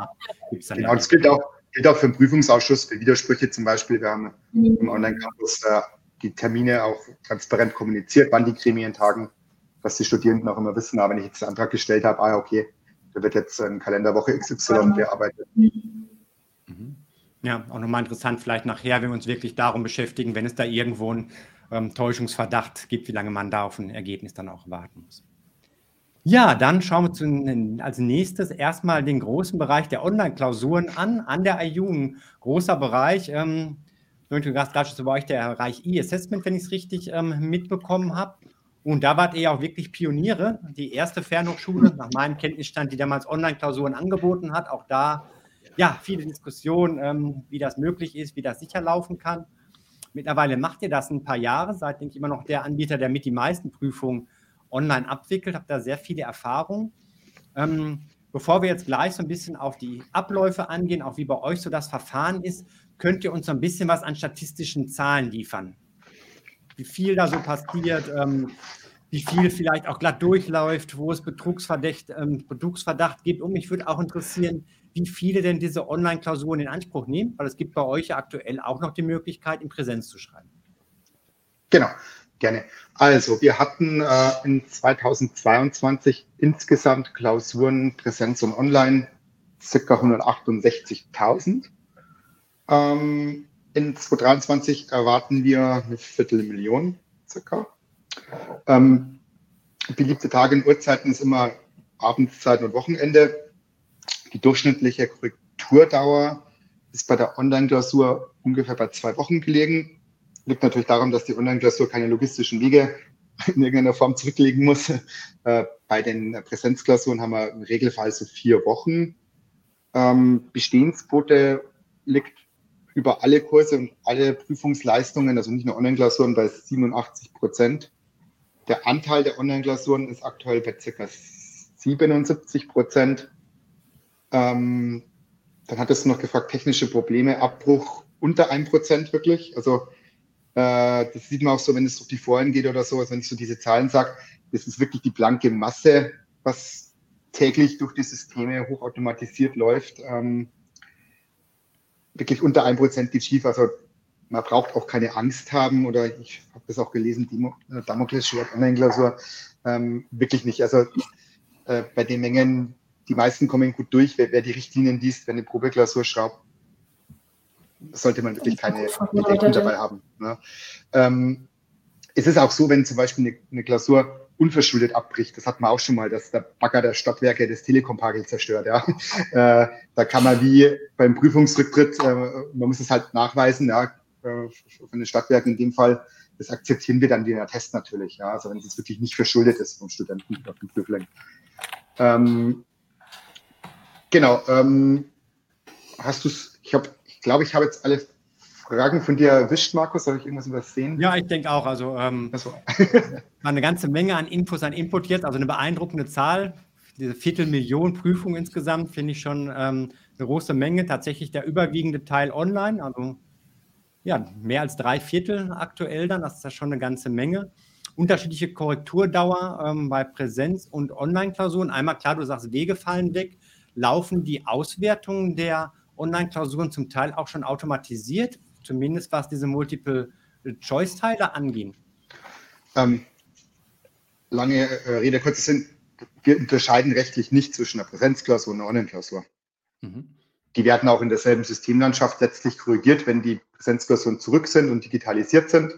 genau das gilt auch, gilt auch für den Prüfungsausschuss, für Widersprüche zum Beispiel. Wir haben mhm. im Online-Campus äh, die Termine auch transparent kommuniziert, wann die Gremien tagen, dass die Studierenden auch immer wissen, aber wenn ich jetzt einen Antrag gestellt habe, ah, okay, da wird jetzt in Kalenderwoche XY bearbeitet. Mhm. Ja, auch nochmal interessant, vielleicht nachher, wenn wir uns wirklich darum beschäftigen, wenn es da irgendwo einen ähm, Täuschungsverdacht gibt, wie lange man da auf ein Ergebnis dann auch warten muss. Ja, dann schauen wir zu, als nächstes erstmal den großen Bereich der Online-Klausuren an, an der IU. Ein großer Bereich. Ähm, gerade schon bei euch der Bereich E-Assessment, wenn ich es richtig ähm, mitbekommen habe. Und da wart ihr ja auch wirklich Pioniere. Die erste Fernhochschule, nach meinem Kenntnisstand, die damals Online-Klausuren angeboten hat. Auch da, ja, viele Diskussionen, ähm, wie das möglich ist, wie das sicher laufen kann. Mittlerweile macht ihr das ein paar Jahre, seid, denke ich, immer noch der Anbieter, der mit die meisten Prüfungen online abwickelt, habt da sehr viele Erfahrungen. Ähm, bevor wir jetzt gleich so ein bisschen auf die Abläufe angehen, auch wie bei euch so das Verfahren ist, könnt ihr uns so ein bisschen was an statistischen Zahlen liefern wie viel da so passiert, ähm, wie viel vielleicht auch glatt durchläuft, wo es Betrugsverdacht, ähm, Betrugsverdacht gibt. Und mich würde auch interessieren, wie viele denn diese Online-Klausuren in Anspruch nehmen, weil es gibt bei euch ja aktuell auch noch die Möglichkeit, in Präsenz zu schreiben. Genau, gerne. Also, wir hatten äh, in 2022 insgesamt Klausuren Präsenz und Online ca. 168.000. Ähm, in 2023 erwarten wir eine Viertelmillion circa. Ähm, beliebte Tage und Uhrzeiten ist immer Abendszeit und Wochenende. Die durchschnittliche Korrekturdauer ist bei der Online-Klausur ungefähr bei zwei Wochen gelegen. Liegt natürlich daran, dass die Online-Klausur keine logistischen Wege in irgendeiner Form zurücklegen muss. Äh, bei den Präsenzklausuren haben wir im Regelfall so vier Wochen. Ähm, Bestehensquote liegt über alle Kurse und alle Prüfungsleistungen, also nicht nur Online-Klausuren, bei 87 Prozent. Der Anteil der Online-Klausuren ist aktuell bei ca. 77 Prozent. Ähm, dann hattest du noch gefragt, technische Probleme, Abbruch unter 1 Prozent wirklich. Also äh, das sieht man auch so, wenn es durch die Foren geht oder so, also wenn ich so diese Zahlen sage, das ist wirklich die blanke Masse, was täglich durch die Systeme hochautomatisiert läuft. Ähm, wirklich unter 1% geht schief. Also man braucht auch keine Angst haben oder ich habe das auch gelesen, äh, Damoklesschwert Online-Klausur, ähm, wirklich nicht. Also äh, bei den Mengen, die meisten kommen gut durch. Wer, wer die Richtlinien liest, wer eine Probeklausur schraubt, sollte man wirklich keine Bedenken dabei haben. Ne? Ähm, es ist auch so, wenn zum Beispiel eine, eine Klausur unverschuldet abbricht. Das hat man auch schon mal, dass der Bagger der Stadtwerke das Telekom-Pagel zerstört. Ja. Äh, da kann man wie beim Prüfungsrücktritt, äh, man muss es halt nachweisen, ja, äh, von den Stadtwerken in dem Fall, das akzeptieren wir dann in der Test natürlich. Ja. Also wenn es wirklich nicht verschuldet ist vom Studenten oder vom Prüfling. Ähm, genau. Ähm, hast du es, ich habe, ich glaube, ich habe jetzt alle Fragen von dir erwischt, Markus? Habe ich irgendwas übersehen? Ja, ich denke auch. Also ähm, so. war eine ganze Menge an Infos, an Input jetzt, also eine beeindruckende Zahl. Diese Viertelmillion Prüfungen insgesamt finde ich schon ähm, eine große Menge. Tatsächlich der überwiegende Teil online, also ja, mehr als drei Viertel aktuell dann, das ist ja schon eine ganze Menge. Unterschiedliche Korrekturdauer ähm, bei Präsenz- und Online-Klausuren. Einmal klar, du sagst, Wege fallen weg. Laufen die Auswertungen der Online-Klausuren zum Teil auch schon automatisiert zumindest was diese Multiple-Choice-Teile angehen? Ähm, lange äh, Rede, kurzer Sinn. Wir unterscheiden rechtlich nicht zwischen einer Präsenzklausur und einer Online-Klausur. Mhm. Die werden auch in derselben Systemlandschaft letztlich korrigiert, wenn die Präsenzklausuren zurück sind und digitalisiert sind.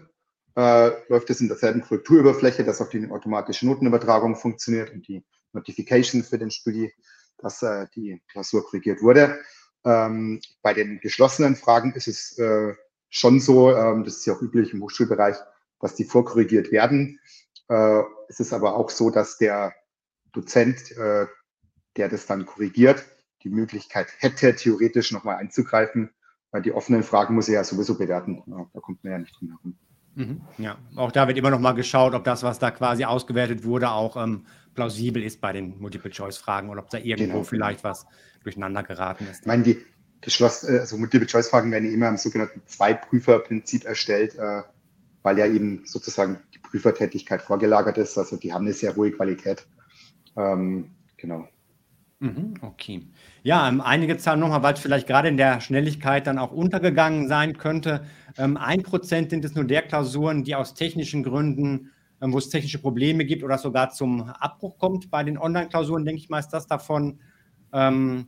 Äh, läuft es in derselben Korrekturüberfläche, dass auch die automatische Notenübertragung funktioniert und die Notification für den Studi, dass äh, die Klausur korrigiert wurde. Ähm, bei den geschlossenen Fragen ist es äh, schon so, ähm, das ist ja auch üblich im Hochschulbereich, dass die vorkorrigiert werden. Äh, es ist aber auch so, dass der Dozent, äh, der das dann korrigiert, die Möglichkeit hätte, theoretisch nochmal einzugreifen, weil die offenen Fragen muss er ja sowieso bewerten. Da kommt man ja nicht drum herum. Mhm, ja, auch da wird immer noch mal geschaut, ob das, was da quasi ausgewertet wurde, auch ähm, plausibel ist bei den Multiple-Choice-Fragen oder ob da irgendwo genau. vielleicht was durcheinander geraten ist. Ich meine, die, das Schloss, äh, also Multiple-Choice-Fragen werden immer im sogenannten Zwei-Prüfer-Prinzip erstellt, äh, weil ja eben sozusagen die Prüfertätigkeit vorgelagert ist. Also die haben eine sehr hohe Qualität. Ähm, genau. Mhm, okay. Ja, ähm, einige Zahlen nochmal, weil es vielleicht gerade in der Schnelligkeit dann auch untergegangen sein könnte. Ähm, ein Prozent sind es nur der Klausuren, die aus technischen Gründen, wo es technische Probleme gibt oder sogar zum Abbruch kommt. Bei den Online-Klausuren, denke ich mal, ist das davon ähm,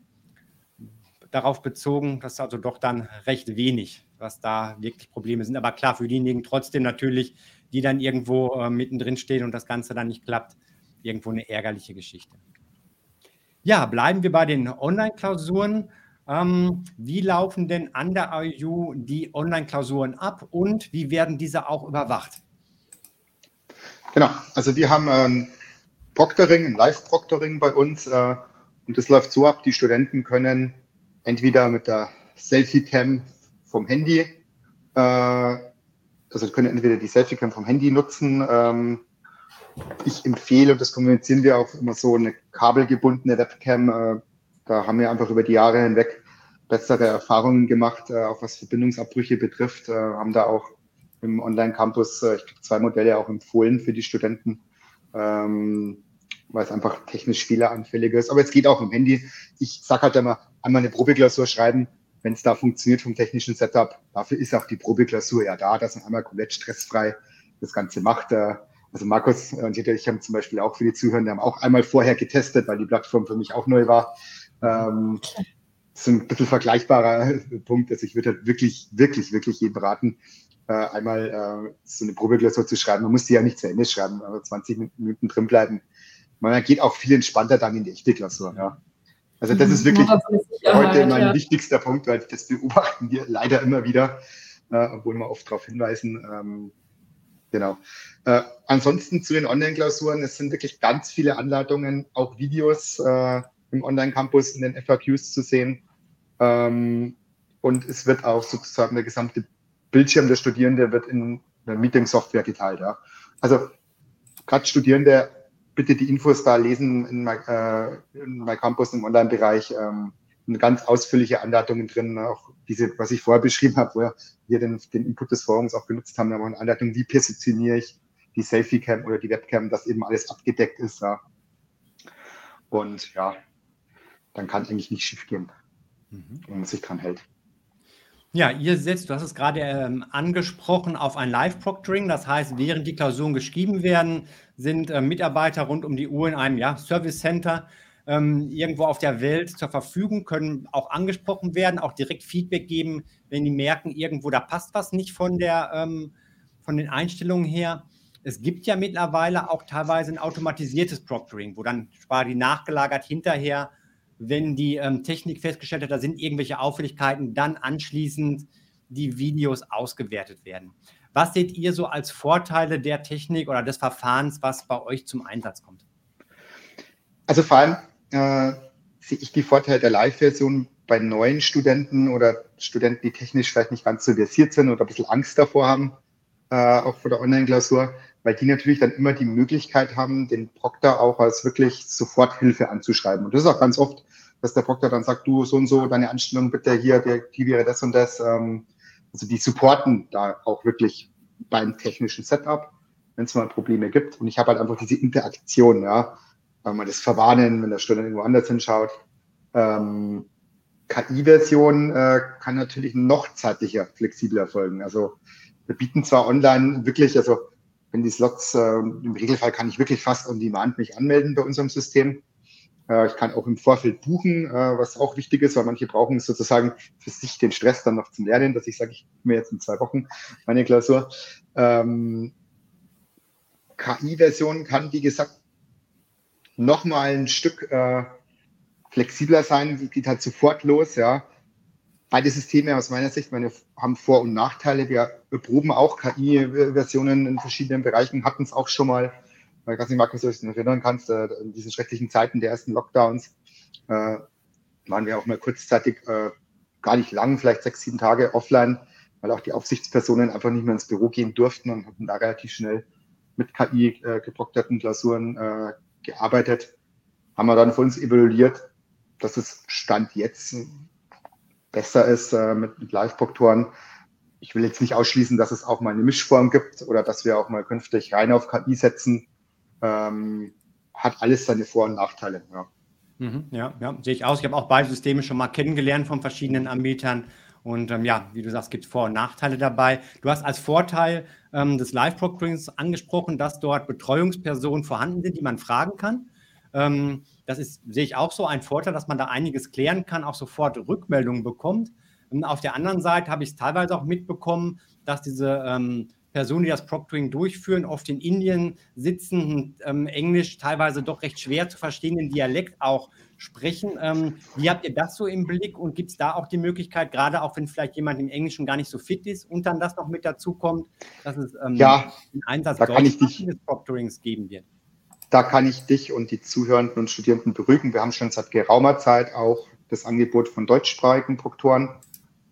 darauf bezogen, dass also doch dann recht wenig, was da wirklich Probleme sind. Aber klar, für diejenigen trotzdem natürlich, die dann irgendwo äh, mittendrin stehen und das Ganze dann nicht klappt, irgendwo eine ärgerliche Geschichte. Ja, bleiben wir bei den Online-Klausuren. Ähm, wie laufen denn an der IU die Online-Klausuren ab und wie werden diese auch überwacht? Genau, also wir haben ein Proctoring, ein Live-Proctoring bei uns äh, und das läuft so ab, die Studenten können entweder mit der Selfie-Cam vom Handy, äh, also können entweder die Selfie-Cam vom Handy nutzen, ähm, ich empfehle, und das kommunizieren wir auch immer so, eine kabelgebundene Webcam. Äh, da haben wir einfach über die Jahre hinweg bessere Erfahrungen gemacht, äh, auch was Verbindungsabbrüche betrifft. Äh, haben da auch im Online-Campus, ich glaube, zwei Modelle auch empfohlen für die Studenten, ähm, weil es einfach technisch fehleranfälliger ist. Aber es geht auch im Handy. Ich sage halt immer, einmal eine Probeklausur schreiben, wenn es da funktioniert vom technischen Setup. Dafür ist auch die Probeklausur ja da, dass man einmal komplett stressfrei das Ganze macht. Also Markus und ich haben zum Beispiel auch für die Zuhörer, haben auch einmal vorher getestet, weil die Plattform für mich auch neu war. Ähm, das ist ein bisschen vergleichbarer Punkt. Also ich würde halt wirklich, wirklich, wirklich jedem beraten, äh, einmal äh, so eine Probeklausur zu schreiben. Man muss die ja nicht zu Ende schreiben, aber 20 Minuten drin bleiben. Man geht auch viel entspannter dann in die echte Klausur. Ja. Also das ist wirklich heute mein ja. wichtigster Punkt, weil das beobachten wir leider immer wieder, äh, obwohl wir oft darauf hinweisen. Ähm, Genau. Äh, ansonsten zu den Online-Klausuren, es sind wirklich ganz viele Anleitungen, auch Videos äh, im Online-Campus in den FAQs zu sehen. Ähm, und es wird auch sozusagen der gesamte Bildschirm der Studierende wird in der Meeting-Software geteilt. Ja. Also gerade Studierende, bitte die Infos da lesen in, my, äh, in MyCampus im Online-Bereich. Ähm, ganz ausführliche Anleitungen drin, auch diese, was ich vorher beschrieben habe, wo wir den, den Input des Forums auch genutzt haben, da haben wir eine Anleitung, wie positioniere ich die Selfie-Cam oder die Webcam, dass eben alles abgedeckt ist. Ja. Und ja, dann kann eigentlich nicht schief gehen, mhm. wenn man sich dran hält. Ja, ihr setzt, du hast es gerade ähm, angesprochen, auf ein Live-Proctoring. Das heißt, während die Klausuren geschrieben werden, sind äh, Mitarbeiter rund um die Uhr in einem ja, Service Center ähm, irgendwo auf der Welt zur Verfügung, können auch angesprochen werden, auch direkt Feedback geben, wenn die merken, irgendwo da passt was nicht von, der, ähm, von den Einstellungen her. Es gibt ja mittlerweile auch teilweise ein automatisiertes Proctoring, wo dann quasi nachgelagert hinterher, wenn die ähm, Technik festgestellt hat, da sind irgendwelche Auffälligkeiten, dann anschließend die Videos ausgewertet werden. Was seht ihr so als Vorteile der Technik oder des Verfahrens, was bei euch zum Einsatz kommt? Also vor allem äh, sehe ich die Vorteile der Live-Version bei neuen Studenten oder Studenten, die technisch vielleicht nicht ganz so versiert sind oder ein bisschen Angst davor haben, äh, auch vor der Online-Klausur, weil die natürlich dann immer die Möglichkeit haben, den Proctor auch als wirklich Soforthilfe anzuschreiben. Und das ist auch ganz oft, dass der Proctor dann sagt, du so und so, deine Anstellung bitte hier, der, die wäre das und das. Ähm, also die supporten da auch wirklich beim technischen Setup, wenn es mal Probleme gibt. Und ich habe halt einfach diese Interaktion, ja weil man das verwarnen, wenn der Student irgendwo anders hinschaut. Ähm, KI-Version äh, kann natürlich noch zeitlicher, flexibler erfolgen. Also wir bieten zwar online wirklich, also wenn die Slots, äh, im Regelfall kann ich wirklich fast on demand mich anmelden bei unserem System. Äh, ich kann auch im Vorfeld buchen, äh, was auch wichtig ist, weil manche brauchen sozusagen für sich den Stress dann noch zum Lernen, dass ich sage, ich mir jetzt in zwei Wochen meine Klausur. Ähm, KI-Version kann, wie gesagt, noch mal ein Stück äh, flexibler sein, geht halt sofort los, ja. Beide Systeme aus meiner Sicht meine, haben Vor- und Nachteile. Wir proben auch KI-Versionen in verschiedenen Bereichen, hatten es auch schon mal, ich weiß nicht, Markus, ob du dich erinnern kannst, äh, in diesen schrecklichen Zeiten der ersten Lockdowns äh, waren wir auch mal kurzzeitig äh, gar nicht lang, vielleicht sechs, sieben Tage offline, weil auch die Aufsichtspersonen einfach nicht mehr ins Büro gehen durften und hatten da relativ schnell mit KI äh, geprokterten Klausuren äh, gearbeitet, haben wir dann für uns evaluiert, dass es Stand jetzt besser ist äh, mit, mit Live-Proktoren. Ich will jetzt nicht ausschließen, dass es auch mal eine Mischform gibt oder dass wir auch mal künftig rein auf KI setzen. Ähm, hat alles seine Vor- und Nachteile. Ja. Mhm, ja, ja, sehe ich aus. Ich habe auch beide Systeme schon mal kennengelernt von verschiedenen Anbietern. Und ähm, ja, wie du sagst, gibt es Vor- und Nachteile dabei. Du hast als Vorteil ähm, des Live-Proctorings angesprochen, dass dort Betreuungspersonen vorhanden sind, die man fragen kann. Ähm, das ist, sehe ich auch so, ein Vorteil, dass man da einiges klären kann, auch sofort Rückmeldungen bekommt. Auf der anderen Seite habe ich es teilweise auch mitbekommen, dass diese ähm, Personen, die das Proctoring durchführen, oft in Indien sitzen und ähm, Englisch teilweise doch recht schwer zu verstehenden Dialekt auch sprechen. Ähm, wie habt ihr das so im Blick und gibt es da auch die Möglichkeit, gerade auch wenn vielleicht jemand im Englischen gar nicht so fit ist und dann das noch mit dazu kommt, dass es ähm, ja, einen Einsatz da kann ich dich, des Proctorings geben wird? Da kann ich dich und die Zuhörenden und Studierenden beruhigen. Wir haben schon seit geraumer Zeit auch das Angebot von deutschsprachigen Proktoren.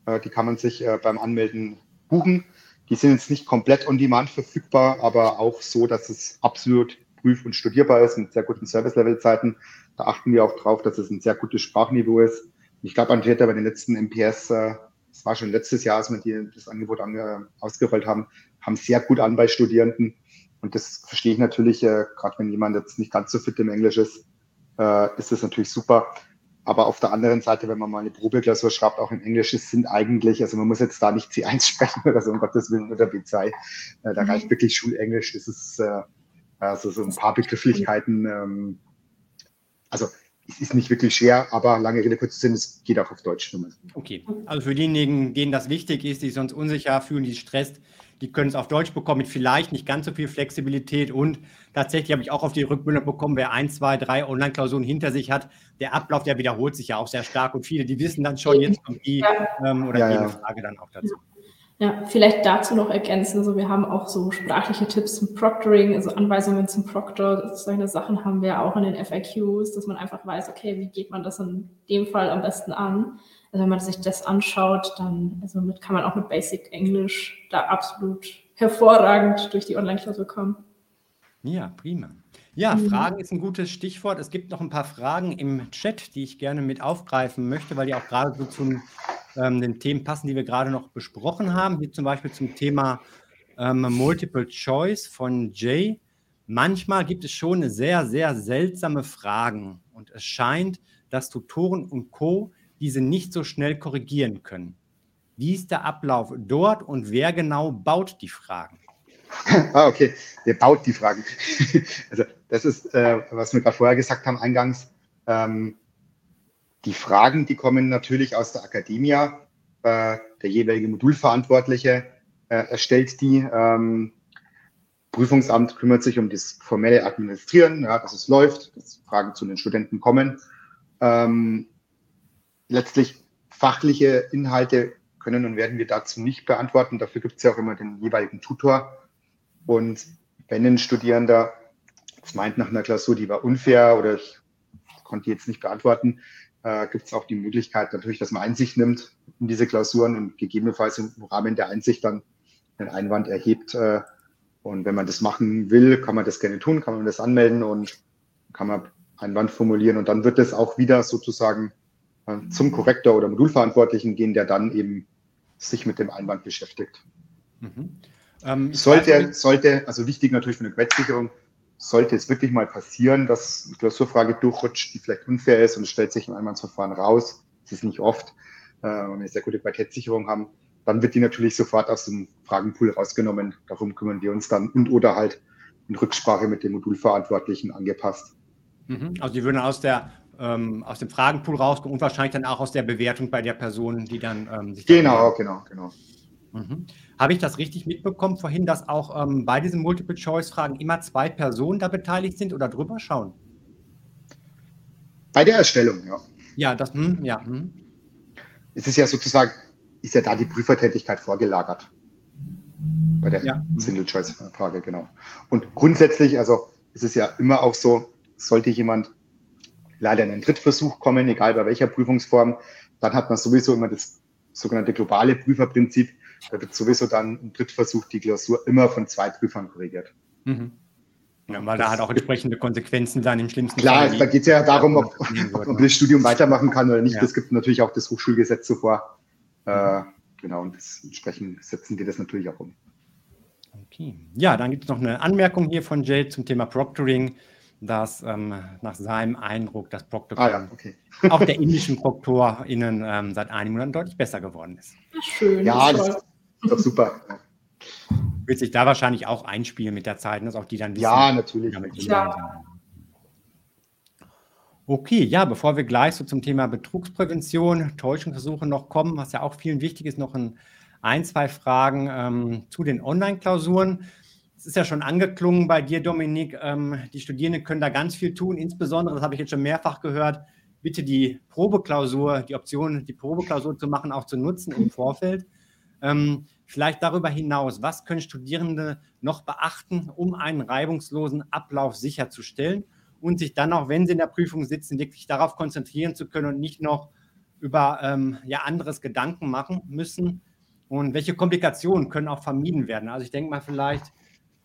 Äh, die kann man sich äh, beim Anmelden buchen. Die sind jetzt nicht komplett on demand verfügbar, aber auch so, dass es absolut prüf- und studierbar ist mit sehr guten Service-Level-Zeiten. Da achten wir auch drauf, dass es ein sehr gutes Sprachniveau ist. ich glaube, Andrea bei den letzten MPS, äh, das war schon letztes Jahr, als wir die, das Angebot ange, ausgerollt haben, haben sehr gut an bei Studierenden. Und das verstehe ich natürlich, äh, gerade wenn jemand jetzt nicht ganz so fit im Englisch ist, äh, ist das natürlich super. Aber auf der anderen Seite, wenn man mal eine Probeklausur schreibt, auch in Englisch, es sind eigentlich, also man muss jetzt da nicht C1 sprechen oder so, um Gottes Willen, oder B2. Äh, da mhm. reicht wirklich Schulenglisch. Das ist äh, also so ein paar Begrifflichkeiten. Ähm, also es ist nicht wirklich schwer, aber lange Rede, kurzer Sinn, es geht auch auf Deutsch. Okay, also für diejenigen, denen das wichtig ist, die sonst unsicher fühlen, die stresst, die können es auf Deutsch bekommen mit vielleicht nicht ganz so viel Flexibilität. Und tatsächlich habe ich auch auf die Rückmeldung bekommen, wer ein, zwei, drei Online-Klausuren hinter sich hat, der Ablauf, der wiederholt sich ja auch sehr stark. Und viele, die wissen dann schon, jetzt kommt die ähm, oder ja, jene Frage dann auch dazu. Ja, vielleicht dazu noch ergänzen. Also wir haben auch so sprachliche Tipps zum Proctoring, also Anweisungen zum Proctor. Solche Sachen haben wir auch in den FAQs, dass man einfach weiß, okay, wie geht man das in dem Fall am besten an? Also wenn man sich das anschaut, dann also mit, kann man auch mit Basic Englisch da absolut hervorragend durch die Online-Klausur kommen. Ja, prima. Ja, mhm. Fragen ist ein gutes Stichwort. Es gibt noch ein paar Fragen im Chat, die ich gerne mit aufgreifen möchte, weil die auch gerade so zu ähm, den Themen passen, die wir gerade noch besprochen haben. Wie zum Beispiel zum Thema ähm, Multiple Choice von Jay. Manchmal gibt es schon sehr, sehr seltsame Fragen und es scheint, dass Tutoren und Co diese nicht so schnell korrigieren können. Wie ist der Ablauf dort und wer genau baut die Fragen? ah, okay. Wer baut die Fragen? also, das ist, äh, was wir gerade vorher gesagt haben, eingangs. Ähm, die Fragen, die kommen natürlich aus der Akademie. Äh, der jeweilige Modulverantwortliche äh, erstellt die. Ähm, Prüfungsamt kümmert sich um das formelle Administrieren, ja, dass es läuft, dass Fragen zu den Studenten kommen. Ähm, letztlich fachliche Inhalte können und werden wir dazu nicht beantworten. Dafür gibt es ja auch immer den jeweiligen Tutor. Und wenn ein Studierender meint nach einer Klausur, die war unfair oder ich konnte die jetzt nicht beantworten, äh, gibt es auch die Möglichkeit natürlich, dass man Einsicht nimmt in diese Klausuren und gegebenenfalls im Rahmen der Einsicht dann einen Einwand erhebt. Äh, und wenn man das machen will, kann man das gerne tun, kann man das anmelden und kann man Einwand formulieren und dann wird es auch wieder sozusagen zum Korrektor oder Modulverantwortlichen gehen, der dann eben sich mit dem Einwand beschäftigt. Mhm. Ähm, sollte, sollte, also wichtig natürlich für eine Quettsicherung, sollte es wirklich mal passieren, dass eine Klausurfrage durchrutscht, die vielleicht unfair ist und es stellt sich im Einwandsverfahren raus, das ist nicht oft, äh, wenn wir eine sehr gute Qualitätssicherung haben, dann wird die natürlich sofort aus dem Fragenpool rausgenommen. Darum kümmern wir uns dann und oder halt in Rücksprache mit dem Modulverantwortlichen angepasst. Mhm. Also die würden aus der ähm, aus dem Fragenpool rauskommen und wahrscheinlich dann auch aus der Bewertung bei der Person, die dann ähm, sich. Genau, genau, genau. Mhm. Habe ich das richtig mitbekommen vorhin, dass auch ähm, bei diesen Multiple-Choice-Fragen immer zwei Personen da beteiligt sind oder drüber schauen? Bei der Erstellung, ja. Ja, das, hm, ja. Hm. Es ist ja sozusagen, ist ja da die Prüfertätigkeit vorgelagert. Bei der ja. Single-Choice-Frage, genau. Und grundsätzlich, also ist es ja immer auch so, sollte jemand leider in einen Drittversuch kommen, egal bei welcher Prüfungsform, dann hat man sowieso immer das sogenannte globale Prüferprinzip. Da wird sowieso dann im Drittversuch die Klausur immer von zwei Prüfern korrigiert. Mhm. Ja, weil da hat auch entsprechende Konsequenzen dann im schlimmsten Klar, Fall. Klar, da geht es ja darum, ob, ob, man das Studium weitermachen kann oder nicht. Ja. Das gibt natürlich auch das Hochschulgesetz so vor. Äh, genau, und das, entsprechend setzen wir das natürlich auch um. Okay. Ja, dann gibt es noch eine Anmerkung hier von Jay zum Thema Proctoring, dass ähm, nach seinem Eindruck das Proctoring ah, ja, okay. auch der indischen ProktorInnen ähm, seit einigen Monaten deutlich besser geworden ist. Schön. Ja, das ist doch super. Wird sich da wahrscheinlich auch einspielen mit der Zeit, dass auch die dann wissen. Ja, natürlich. Ja. Okay, ja, bevor wir gleich so zum Thema Betrugsprävention, Täuschungsversuche noch kommen, was ja auch vielen wichtig ist, noch ein, ein zwei Fragen ähm, zu den Online-Klausuren. Es ist ja schon angeklungen bei dir, Dominik. Ähm, die Studierenden können da ganz viel tun. Insbesondere, das habe ich jetzt schon mehrfach gehört, bitte die Probeklausur, die Option, die Probeklausur zu machen, auch zu nutzen im Vorfeld. Ähm, vielleicht darüber hinaus, was können Studierende noch beachten, um einen reibungslosen Ablauf sicherzustellen? und sich dann auch, wenn sie in der Prüfung sitzen, wirklich darauf konzentrieren zu können und nicht noch über ähm, ja, anderes Gedanken machen müssen. Und welche Komplikationen können auch vermieden werden? Also ich denke mal vielleicht,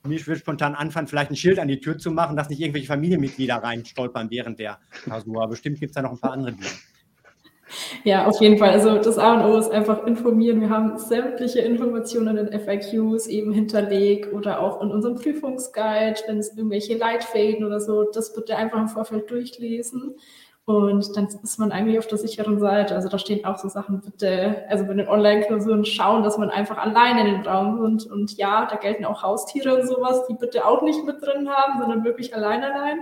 mir würde spontan anfangen, vielleicht ein Schild an die Tür zu machen, dass nicht irgendwelche Familienmitglieder reinstolpern während der Klausur. Bestimmt gibt es da noch ein paar andere Dinge. Ja, auf jeden Fall. Also das A und O ist einfach informieren. Wir haben sämtliche Informationen in FAQs eben hinterlegt oder auch in unserem Prüfungsguide, wenn es irgendwelche Leitfäden oder so, das bitte einfach im Vorfeld durchlesen. Und dann ist man eigentlich auf der sicheren Seite. Also da stehen auch so Sachen, bitte, also bei den Online-Klausuren schauen, dass man einfach alleine in den Raum sind. Und ja, da gelten auch Haustiere und sowas, die bitte auch nicht mit drin haben, sondern wirklich allein allein.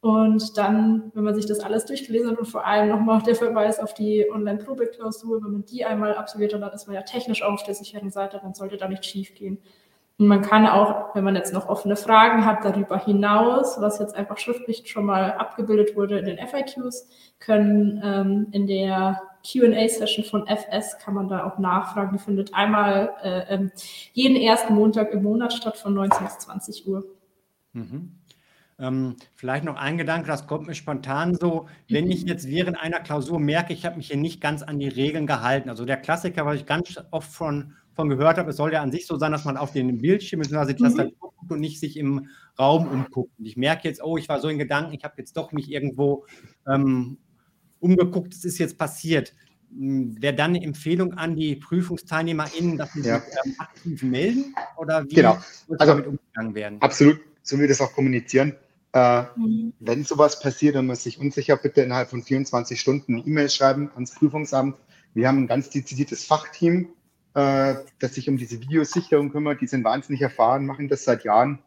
Und dann, wenn man sich das alles durchgelesen hat und vor allem nochmal der Verweis auf die Online-Probeklausur, wenn man die einmal absolviert hat, dann ist man ja technisch auf der sicheren Seite, dann sollte da nicht schief gehen. Und man kann auch, wenn man jetzt noch offene Fragen hat darüber hinaus, was jetzt einfach schriftlich schon mal abgebildet wurde in den FAQs, können ähm, in der Q&A-Session von FS kann man da auch nachfragen. Die findet einmal äh, ähm, jeden ersten Montag im Monat statt von 19 bis 20 Uhr. Mhm. Ähm, vielleicht noch ein Gedanke, das kommt mir spontan so, wenn ich jetzt während einer Klausur merke, ich habe mich hier nicht ganz an die Regeln gehalten. Also der Klassiker, was ich ganz oft von, von gehört habe, es soll ja an sich so sein, dass man auf den Bildschirm bzw. die Tastatur mhm. guckt und nicht sich im Raum umguckt. Und ich merke jetzt, oh, ich war so in Gedanken, ich habe jetzt doch mich irgendwo ähm, umgeguckt, es ist jetzt passiert. Hm, wäre dann eine Empfehlung an die PrüfungsteilnehmerInnen, dass sie ja. sich ähm, aktiv melden? Oder wie genau. also, damit umgegangen werden? Absolut, so wie wir das auch kommunizieren. Äh, mhm. Wenn sowas passiert und man sich unsicher, bitte innerhalb von 24 Stunden eine E-Mail schreiben ans Prüfungsamt. Wir haben ein ganz dezidiertes Fachteam, äh, das sich um diese Videosicherung kümmert. Die sind wahnsinnig erfahren, machen das seit Jahren,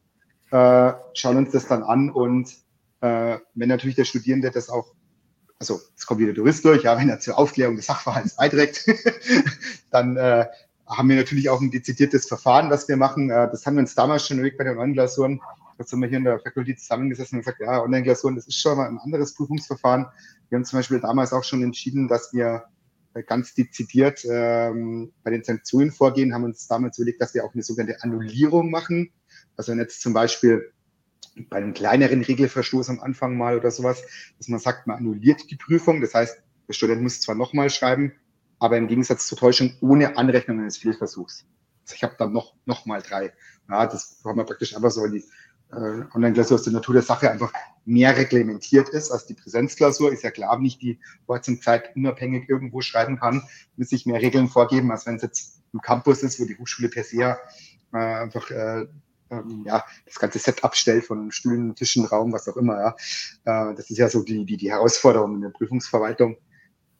äh, schauen uns das dann an und äh, wenn natürlich der Studierende das auch, also es kommt wieder Tourist durch, ja, wenn er zur Aufklärung des Sachverhalts beiträgt, dann äh, haben wir natürlich auch ein dezidiertes Verfahren, was wir machen. Äh, das haben wir uns damals schon überlegt bei den Online-Klausuren Jetzt haben wir hier in der Fakulty zusammengesessen und gesagt, ja, Online-Klausuren, das ist schon mal ein anderes Prüfungsverfahren. Wir haben zum Beispiel damals auch schon entschieden, dass wir äh, ganz dezidiert ähm, bei den Sanktionen vorgehen, haben uns damals überlegt, dass wir auch eine sogenannte Annullierung machen. Also wenn jetzt zum Beispiel bei einem kleineren Regelverstoß am Anfang mal oder sowas, dass man sagt, man annulliert die Prüfung. Das heißt, der Student muss zwar nochmal schreiben, aber im Gegensatz zur Täuschung ohne Anrechnung eines Fehlversuchs. Also ich habe dann noch, noch mal drei. Ja, das haben wir praktisch einfach so in die Online-Klausur aus der Natur der Sache einfach mehr reglementiert ist als die Präsenzklausur. Ist ja klar, wenn ich die Orts- und Zeit unabhängig irgendwo schreiben kann, muss ich mehr Regeln vorgeben, als wenn es jetzt im Campus ist, wo die Hochschule per se äh, einfach äh, ähm, ja, das ganze Set abstellt von Stühlen, Tischen, Raum, was auch immer. Ja. Äh, das ist ja so die, die, die Herausforderung in der Prüfungsverwaltung.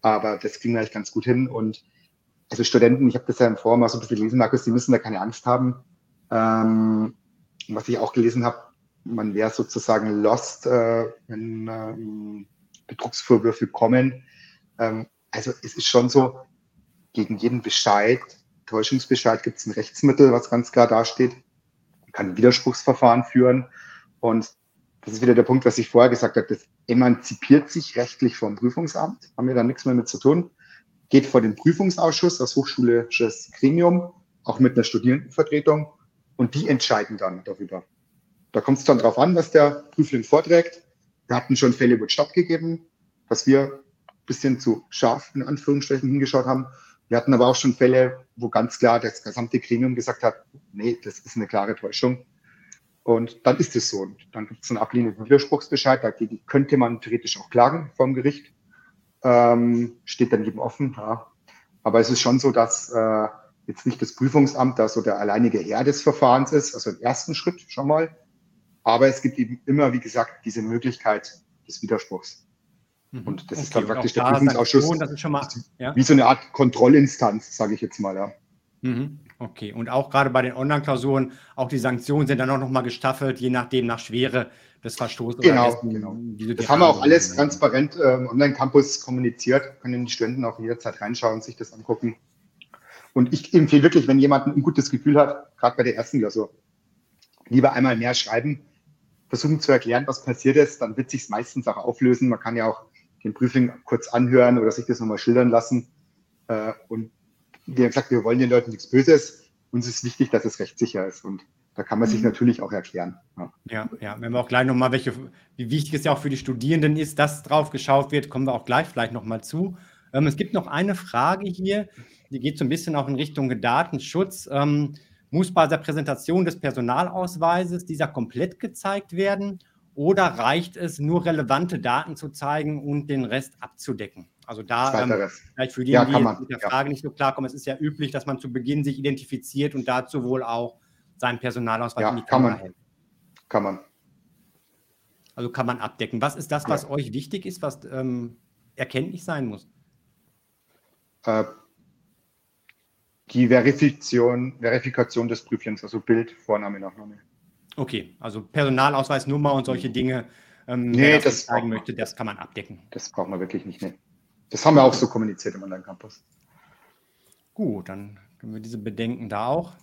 Aber das ging eigentlich ganz gut hin. Und also Studenten, ich habe das ja im Forum auch so ein bisschen gelesen, Markus, die müssen da keine Angst haben. Ähm, was ich auch gelesen habe, man wäre sozusagen lost, äh, wenn ähm, Betrugsvorwürfe kommen. Ähm, also es ist schon so, gegen jeden Bescheid, Täuschungsbescheid gibt es ein Rechtsmittel, was ganz klar dasteht. Man kann ein Widerspruchsverfahren führen. Und das ist wieder der Punkt, was ich vorher gesagt habe, das emanzipiert sich rechtlich vom Prüfungsamt, haben wir da nichts mehr mit zu tun, geht vor den Prüfungsausschuss, das hochschulisches Gremium, auch mit einer Studierendenvertretung und die entscheiden dann darüber. Da kommt es dann drauf an, was der Prüfling vorträgt. Wir hatten schon Fälle, wo es stattgegeben, was wir ein bisschen zu scharf in Anführungsstrichen hingeschaut haben. Wir hatten aber auch schon Fälle, wo ganz klar das gesamte Gremium gesagt hat, nee, das ist eine klare Täuschung. Und dann ist es so. Und dann gibt es einen ablehnenden Widerspruchsbescheid. Dagegen könnte man theoretisch auch klagen vom Gericht. Ähm, steht dann jedem offen. Ja. Aber es ist schon so, dass äh, jetzt nicht das Prüfungsamt da so der alleinige Herr des Verfahrens ist, also im ersten Schritt schon mal. Aber es gibt eben immer, wie gesagt, diese Möglichkeit des Widerspruchs. Mhm. Und das okay, ist dann praktisch der Prüfungsausschuss. Schon, das ist schon mal, ja. Wie so eine Art Kontrollinstanz, sage ich jetzt mal, ja. Mhm. Okay, und auch gerade bei den Online-Klausuren, auch die Sanktionen sind dann auch nochmal gestaffelt, je nachdem nach Schwere des Verstoßes. Genau, dessen, genau. Das haben wir auch alles transparent äh, im Online-Campus kommuniziert, können die Studenten auch jederzeit reinschauen, sich das angucken. Und ich empfehle wirklich, wenn jemand ein gutes Gefühl hat, gerade bei der ersten Klausur, lieber einmal mehr schreiben, versuchen zu erklären, was passiert ist, dann wird sich es meistens auch auflösen. Man kann ja auch den Prüfling kurz anhören oder sich das nochmal schildern lassen. Äh, und wie gesagt, wir wollen den Leuten nichts Böses. Uns ist wichtig, dass es rechtssicher ist. Und da kann man sich mhm. natürlich auch erklären. Ja, ja, ja. wenn wir auch gleich nochmal, welche, wie wichtig es ja auch für die Studierenden ist, dass drauf geschaut wird, kommen wir auch gleich vielleicht nochmal zu. Ähm, es gibt noch eine Frage hier, die geht so ein bisschen auch in Richtung Datenschutz. Ähm, muss bei der Präsentation des Personalausweises dieser komplett gezeigt werden oder reicht es, nur relevante Daten zu zeigen und den Rest abzudecken? Also da ähm, vielleicht für die, ja, die mit der Frage ja. nicht so klarkommen, es ist ja üblich, dass man zu Beginn sich identifiziert und dazu wohl auch seinen Personalausweis ja, in die Kamera hält. Kann man. Also kann man abdecken. Was ist das, was euch wichtig ist, was ähm, erkenntlich sein muss? Äh, die Verifikation, Verifikation des Prüfchens, also Bild, Vorname, Nachname. Okay, also Personalausweisnummer und solche Dinge, ähm, nee, das, das zeigen möchte, das kann man abdecken. Das braucht man wirklich nicht. Nee. Das haben wir auch so kommuniziert im Online-Campus. Gut, dann können wir diese Bedenken da auch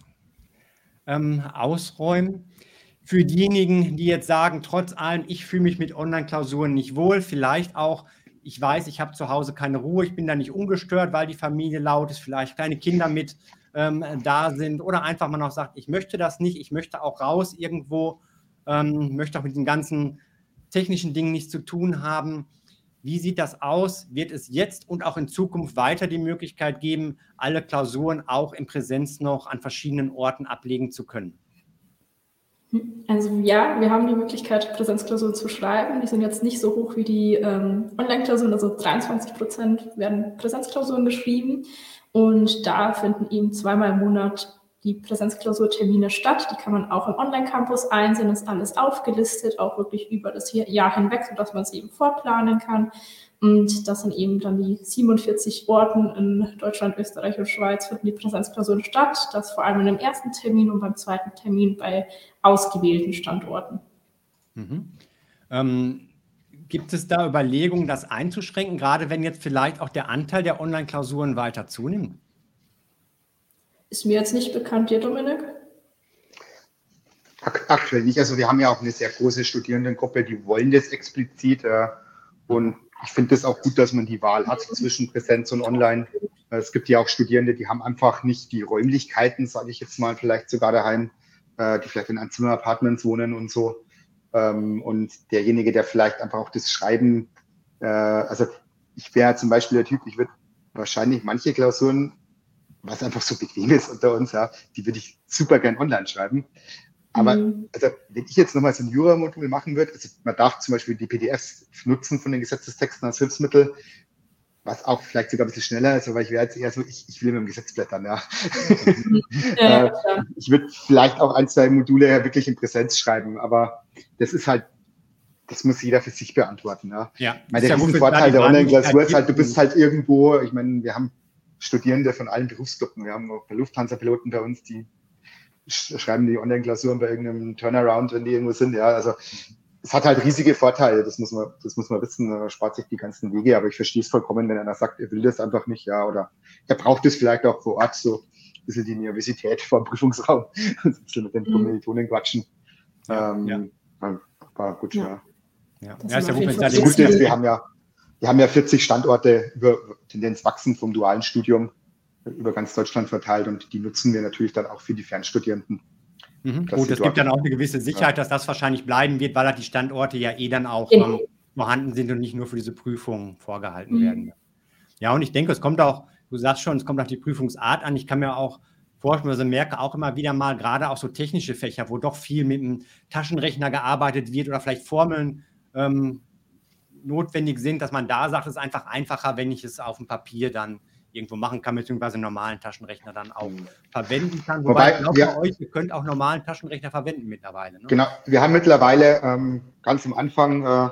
ähm, ausräumen. Für diejenigen, die jetzt sagen, trotz allem, ich fühle mich mit Online-Klausuren nicht wohl, vielleicht auch, ich weiß, ich habe zu Hause keine Ruhe, ich bin da nicht ungestört, weil die Familie laut ist, vielleicht kleine Kinder mit ähm, da sind oder einfach man auch sagt, ich möchte das nicht, ich möchte auch raus irgendwo, ähm, möchte auch mit den ganzen technischen Dingen nichts zu tun haben. Wie sieht das aus? Wird es jetzt und auch in Zukunft weiter die Möglichkeit geben, alle Klausuren auch in Präsenz noch an verschiedenen Orten ablegen zu können? Also ja, wir haben die Möglichkeit, Präsenzklausuren zu schreiben. Die sind jetzt nicht so hoch wie die ähm, Online-Klausuren, also 23 Prozent werden Präsenzklausuren geschrieben. Und da finden eben zweimal im Monat die Präsenzklausurtermine statt. Die kann man auch im Online-Campus einsehen, ist alles aufgelistet, auch wirklich über das Jahr hinweg, sodass man es eben vorplanen kann. Und das sind eben dann die 47 Orten in Deutschland, Österreich und Schweiz finden die Präsenzklausuren statt. Das vor allem in dem ersten Termin und beim zweiten Termin bei ausgewählten Standorten. Mhm. Ähm, gibt es da Überlegungen, das einzuschränken, gerade wenn jetzt vielleicht auch der Anteil der Online-Klausuren weiter zunimmt? Ist mir jetzt nicht bekannt, dir, Dominik? Aktuell nicht. Also wir haben ja auch eine sehr große Studierendengruppe, die wollen das explizit. Äh, und ich finde es auch gut, dass man die Wahl hat zwischen Präsenz und Online. Äh, es gibt ja auch Studierende, die haben einfach nicht die Räumlichkeiten, sage ich jetzt mal, vielleicht sogar daheim, äh, die vielleicht in Einzimmer-Apartments wohnen und so. Ähm, und derjenige, der vielleicht einfach auch das Schreiben, äh, also ich wäre zum Beispiel der Typ, ich würde wahrscheinlich manche Klausuren was einfach so bequem ist unter uns, ja, die würde ich super gern online schreiben. Aber mhm. also, wenn ich jetzt nochmal so ein Jura-Modul machen würde, also man darf zum Beispiel die PDFs nutzen von den Gesetzestexten als Hilfsmittel, was auch vielleicht sogar ein bisschen schneller ist, aber ich wäre jetzt eher so, ich, ich will mit dem Gesetz blättern, ja. ja, äh, ich würde vielleicht auch ein, zwei Module wirklich in Präsenz schreiben, aber das ist halt, das muss jeder für sich beantworten. Ja. ja ich meine, der ja Vorteil der Online-Klausur ist halt, du bist halt irgendwo, ich meine, wir haben Studierende von allen Berufsgruppen. Wir haben auch Lufthansa-Piloten bei uns, die schreiben die Online-Klausuren bei irgendeinem Turnaround, wenn die irgendwo sind. Ja, also es hat halt riesige Vorteile, das muss man, das muss man wissen, man spart sich die ganzen Wege, aber ich verstehe es vollkommen, wenn einer sagt, er will das einfach nicht, ja, oder er braucht es vielleicht auch vor Ort, so ein bisschen die Nervosität vor dem Prüfungsraum, ein bisschen mit den mhm. Kommilitonen quatschen. Ja, ähm, ja. Aber gut, ja. Ja, ja ist ja gut, wenn es gut ist, wir haben ja, wir haben ja 40 Standorte über Tendenz wachsen vom dualen Studium über ganz Deutschland verteilt und die nutzen wir natürlich dann auch für die Fernstudierenden. Mhm, gut, es gibt dann auch eine gewisse Sicherheit, ja. dass das wahrscheinlich bleiben wird, weil halt die Standorte ja eh dann auch ähm, vorhanden sind und nicht nur für diese Prüfungen vorgehalten mhm. werden. Ja, und ich denke, es kommt auch, du sagst schon, es kommt auch die Prüfungsart an. Ich kann mir auch forschen, also merke auch immer wieder mal, gerade auch so technische Fächer, wo doch viel mit dem Taschenrechner gearbeitet wird oder vielleicht Formeln ähm, notwendig sind, dass man da sagt, es ist einfach einfacher, wenn ich es auf dem Papier dann irgendwo machen kann, beziehungsweise einen normalen Taschenrechner dann auch mhm. verwenden kann. Wobei, Wobei ich glaube, ja, euch, ihr könnt auch normalen Taschenrechner verwenden mittlerweile. Ne? Genau, wir haben mittlerweile ähm, ganz am Anfang äh,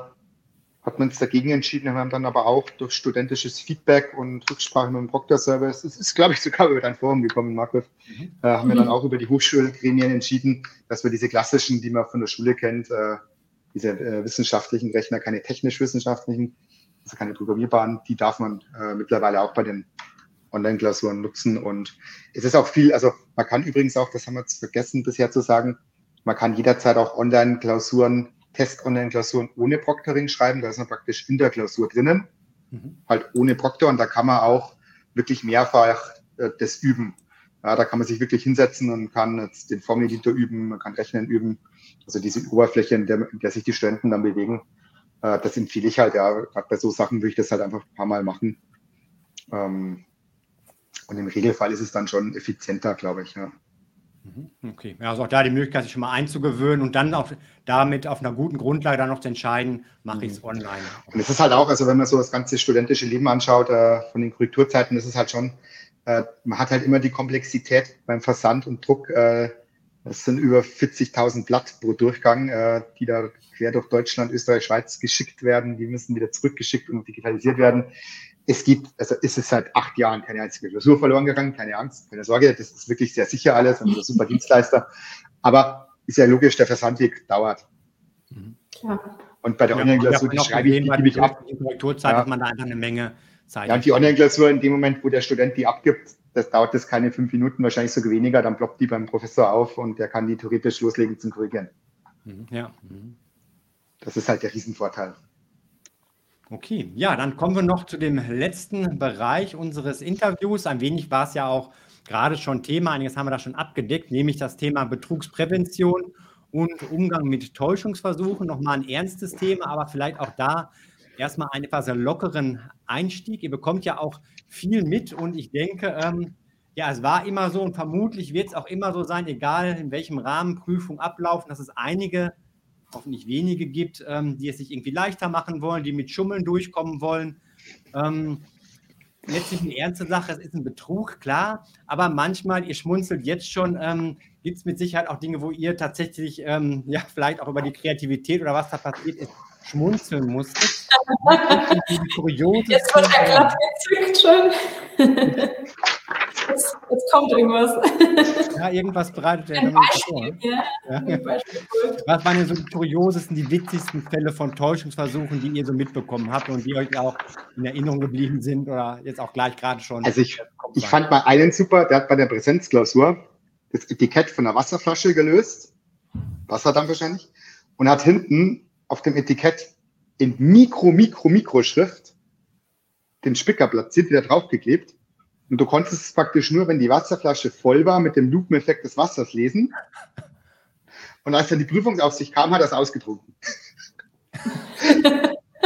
hat man uns dagegen entschieden, wir haben dann aber auch durch studentisches Feedback und Rücksprache mit dem Proctor-Service, das ist, glaube ich, sogar über dein Forum gekommen, Markus, mhm. äh, haben wir dann auch über die Hochschulgremien entschieden, dass wir diese klassischen, die man von der Schule kennt, äh, diese äh, wissenschaftlichen Rechner, keine technisch-wissenschaftlichen, also keine programmierbaren, die darf man äh, mittlerweile auch bei den Online-Klausuren nutzen. Und es ist auch viel, also man kann übrigens auch, das haben wir jetzt vergessen bisher zu sagen, man kann jederzeit auch Online-Klausuren, Test-Online-Klausuren ohne Proctoring schreiben. Da ist man praktisch in der Klausur drinnen, mhm. halt ohne Proctor. Und da kann man auch wirklich mehrfach äh, das üben. Ja, da kann man sich wirklich hinsetzen und kann jetzt den Formel-Editor üben, man kann Rechnen üben. Also diese Oberfläche, in der, in der sich die Studenten dann bewegen, äh, das empfehle ich halt. Ja, gerade bei so Sachen würde ich das halt einfach ein paar Mal machen. Ähm, und im Regelfall ist es dann schon effizienter, glaube ich. Ja. Mhm, okay, also auch da die Möglichkeit, sich schon mal einzugewöhnen und dann auch damit auf einer guten Grundlage dann noch zu entscheiden, mache ich es mhm. online. Und es ist halt auch, also wenn man so das ganze studentische Leben anschaut, äh, von den Korrekturzeiten, das ist halt schon, äh, man hat halt immer die Komplexität beim Versand und Druck. Äh, das sind über 40.000 Blatt pro Durchgang, äh, die da quer durch Deutschland, Österreich, Schweiz geschickt werden. Die müssen wieder zurückgeschickt und digitalisiert werden es gibt, also ist es seit acht Jahren keine einzige Klausur verloren gegangen, keine Angst, keine Sorge, das ist wirklich sehr sicher alles und ein super Dienstleister. Aber ist ja logisch, der Versandweg dauert. Mhm. Klar. Und bei der Online-Klausur, die schreibe ich, die gebe ich ab. In Korrekturzeit ja. hat man da einfach eine Menge Zeit. Ja, und die Online-Klausur in dem Moment, wo der Student die abgibt, das dauert das keine fünf Minuten, wahrscheinlich sogar weniger, dann ploppt die beim Professor auf und der kann die theoretisch loslegen zum Korrigieren. Mhm. Ja. Mhm. Das ist halt der Riesenvorteil. Okay, ja, dann kommen wir noch zu dem letzten Bereich unseres Interviews. Ein wenig war es ja auch gerade schon Thema, einiges haben wir da schon abgedeckt, nämlich das Thema Betrugsprävention und Umgang mit Täuschungsversuchen. Nochmal ein ernstes Thema, aber vielleicht auch da erstmal einen etwas lockeren Einstieg. Ihr bekommt ja auch viel mit und ich denke, ähm, ja, es war immer so und vermutlich wird es auch immer so sein, egal in welchem Rahmen Prüfungen ablaufen, dass es einige hoffentlich wenige gibt, ähm, die es sich irgendwie leichter machen wollen, die mit Schummeln durchkommen wollen. Ähm, letztlich eine ernste Sache, es ist ein Betrug, klar, aber manchmal, ihr schmunzelt jetzt schon, ähm, gibt es mit Sicherheit auch Dinge, wo ihr tatsächlich, ähm, ja, vielleicht auch über die Kreativität oder was da passiert ist, schmunzeln musstet. Jetzt wird er glatt gezückt schon. Jetzt, jetzt, kommt irgendwas. Ja, irgendwas bereitet er dann vor. Ja, ja. Was waren denn so die kuriosesten, die witzigsten Fälle von Täuschungsversuchen, die ihr so mitbekommen habt und die euch auch in Erinnerung geblieben sind oder jetzt auch gleich gerade schon? Also ich, ich fand mal einen super, der hat bei der Präsenzklausur das Etikett von der Wasserflasche gelöst, Wasser dann wahrscheinlich, und hat hinten auf dem Etikett in Mikro, Mikro, Mikroschrift den Spicker platziert, wieder draufgeklebt und du konntest es praktisch nur, wenn die Wasserflasche voll war, mit dem Lupeneffekt des Wassers lesen. Und als dann die Prüfungsaufsicht kam, hat er es ausgetrunken.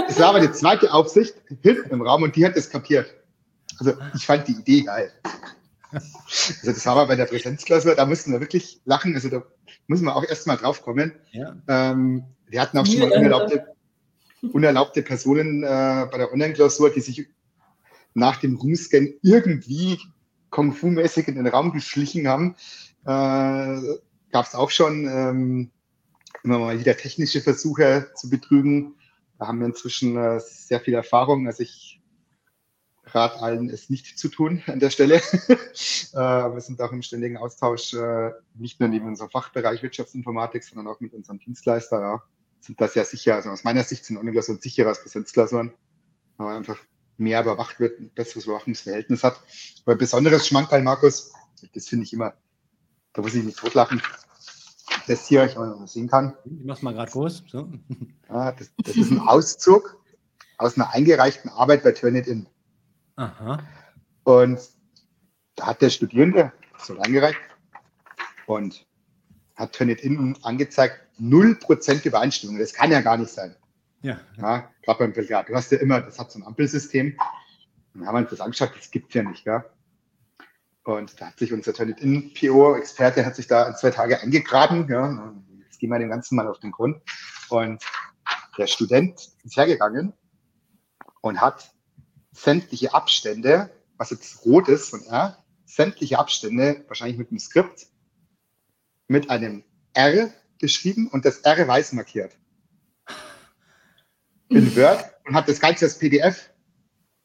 es war aber die zweite Aufsicht hinten im Raum und die hat es kapiert. Also ich fand die Idee geil. Also das war aber bei der Präsenzklasse, da mussten wir wirklich lachen. Also da müssen wir auch erstmal drauf kommen. Ja. Ähm, wir hatten auch schon mal unerlaubte, unerlaubte Personen äh, bei der Online-Klausur, die sich nach dem Roomscan irgendwie Kung Fu-mäßig in den Raum geschlichen haben. Äh, Gab es auch schon ähm, immer mal wieder technische Versuche zu betrügen. Da haben wir inzwischen äh, sehr viel Erfahrung. Also ich rate allen, es nicht zu tun an der Stelle. äh, wir sind auch im ständigen Austausch, äh, nicht nur neben unserem Fachbereich Wirtschaftsinformatik, sondern auch mit unserem Dienstleister. Ja, sind da sehr sicher. Also aus meiner Sicht sind Online-Klausuren sicherer als Präsenzklausuren. Aber einfach mehr überwacht wird, ein besseres Überwachungsverhältnis hat. Aber ein besonderes Schmankerl, Markus, das finde ich immer, da muss ich nicht totlachen. Das hier, ich mal sehen kann. Ich mach's mal gerade groß. So. Ah, das, das, ist ein Auszug aus einer eingereichten Arbeit bei Turnitin. Aha. Und da hat der Studierende so eingereicht und hat Turnitin angezeigt, 0% Übereinstimmung. Das kann ja gar nicht sein. Ja. ja Gerade beim Belgrad. Du hast ja immer, das hat so ein Ampelsystem. Dann haben wir uns das angeschaut, das gibt es ja nicht. Gell? Und da hat sich unser Turnitin-PO-Experte hat sich da zwei Tage eingegraben. Ja. Jetzt gehen wir dem Ganzen mal auf den Grund. Und der Student ist hergegangen und hat sämtliche Abstände, was jetzt rot ist von R, sämtliche Abstände, wahrscheinlich mit einem Skript, mit einem R geschrieben und das R weiß markiert. In Word und hat das Ganze als PDF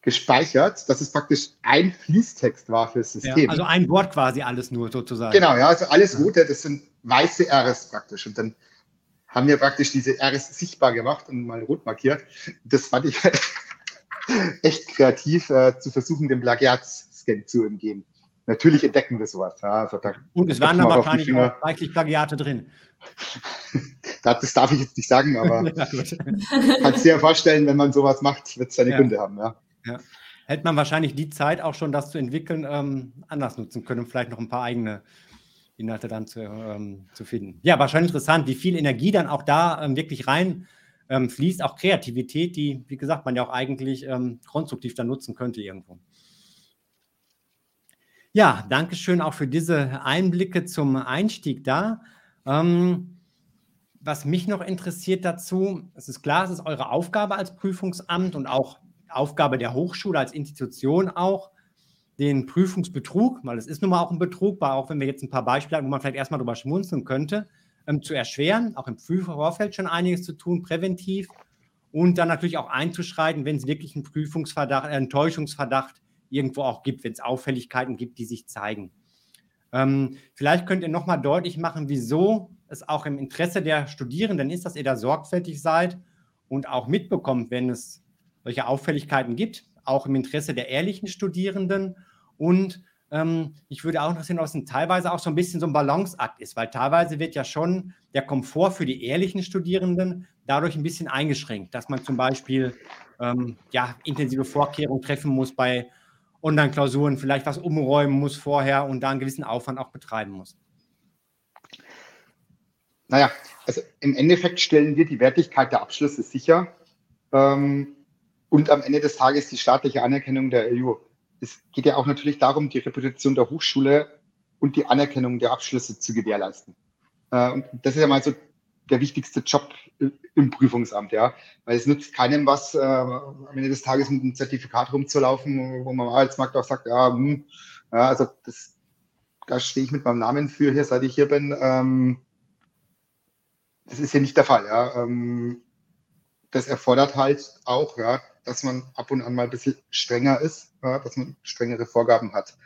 gespeichert, dass es praktisch ein Fließtext war fürs System. Ja, also ein Wort quasi alles nur sozusagen. Genau, ja, also alles Rote, das sind weiße Rs praktisch. Und dann haben wir praktisch diese Rs sichtbar gemacht und mal rot markiert. Das fand ich echt kreativ, äh, zu versuchen, dem Plagiatsscan zu umgehen. Natürlich entdecken wir sowas. Ja, also und es waren da wahrscheinlich auch reichlich Plagiate drin. das darf ich jetzt nicht sagen, aber ja, kannst dir ja vorstellen, wenn man sowas macht, wird es seine ja. Gründe haben. Ja. Ja. Hätte man wahrscheinlich die Zeit auch schon, das zu entwickeln, ähm, anders nutzen können, vielleicht noch ein paar eigene Inhalte dann zu, ähm, zu finden. Ja, wahrscheinlich interessant, wie viel Energie dann auch da ähm, wirklich rein ähm, fließt, auch Kreativität, die, wie gesagt, man ja auch eigentlich ähm, konstruktiv dann nutzen könnte irgendwo. Ja, danke schön auch für diese Einblicke zum Einstieg da. Ähm, was mich noch interessiert dazu, es ist klar, es ist eure Aufgabe als Prüfungsamt und auch Aufgabe der Hochschule als Institution auch, den Prüfungsbetrug, weil es ist nun mal auch ein Betrug, auch wenn wir jetzt ein paar Beispiele haben, wo man vielleicht erstmal drüber schmunzeln könnte, ähm, zu erschweren, auch im Vorfeld schon einiges zu tun, präventiv und dann natürlich auch einzuschreiten, wenn es wirklich einen Prüfungsverdacht, äh, einen Täuschungsverdacht irgendwo auch gibt, wenn es Auffälligkeiten gibt, die sich zeigen. Ähm, vielleicht könnt ihr nochmal deutlich machen, wieso es auch im Interesse der Studierenden ist, dass ihr da sorgfältig seid und auch mitbekommt, wenn es solche Auffälligkeiten gibt, auch im Interesse der ehrlichen Studierenden. Und ähm, ich würde auch interessieren, ob es teilweise auch so ein bisschen so ein Balanceakt ist, weil teilweise wird ja schon der Komfort für die ehrlichen Studierenden dadurch ein bisschen eingeschränkt, dass man zum Beispiel ähm, ja, intensive Vorkehrungen treffen muss bei Online-Klausuren, vielleicht was umräumen muss vorher und da einen gewissen Aufwand auch betreiben muss. Naja, also im Endeffekt stellen wir die Wertigkeit der Abschlüsse sicher. Ähm, und am Ende des Tages die staatliche Anerkennung der EU. Es geht ja auch natürlich darum, die Reputation der Hochschule und die Anerkennung der Abschlüsse zu gewährleisten. Äh, und das ist ja mal so der wichtigste Job im Prüfungsamt, ja. Weil es nützt keinem was, äh, am Ende des Tages mit einem Zertifikat rumzulaufen, wo man am Arbeitsmarkt auch sagt, ja, hm, ja also das, da stehe ich mit meinem Namen für hier, seit ich hier bin. Ähm, das ist ja nicht der Fall, ja. Ähm, das erfordert halt auch, ja, dass man ab und an mal ein bisschen strenger ist, ja, dass man strengere Vorgaben hat.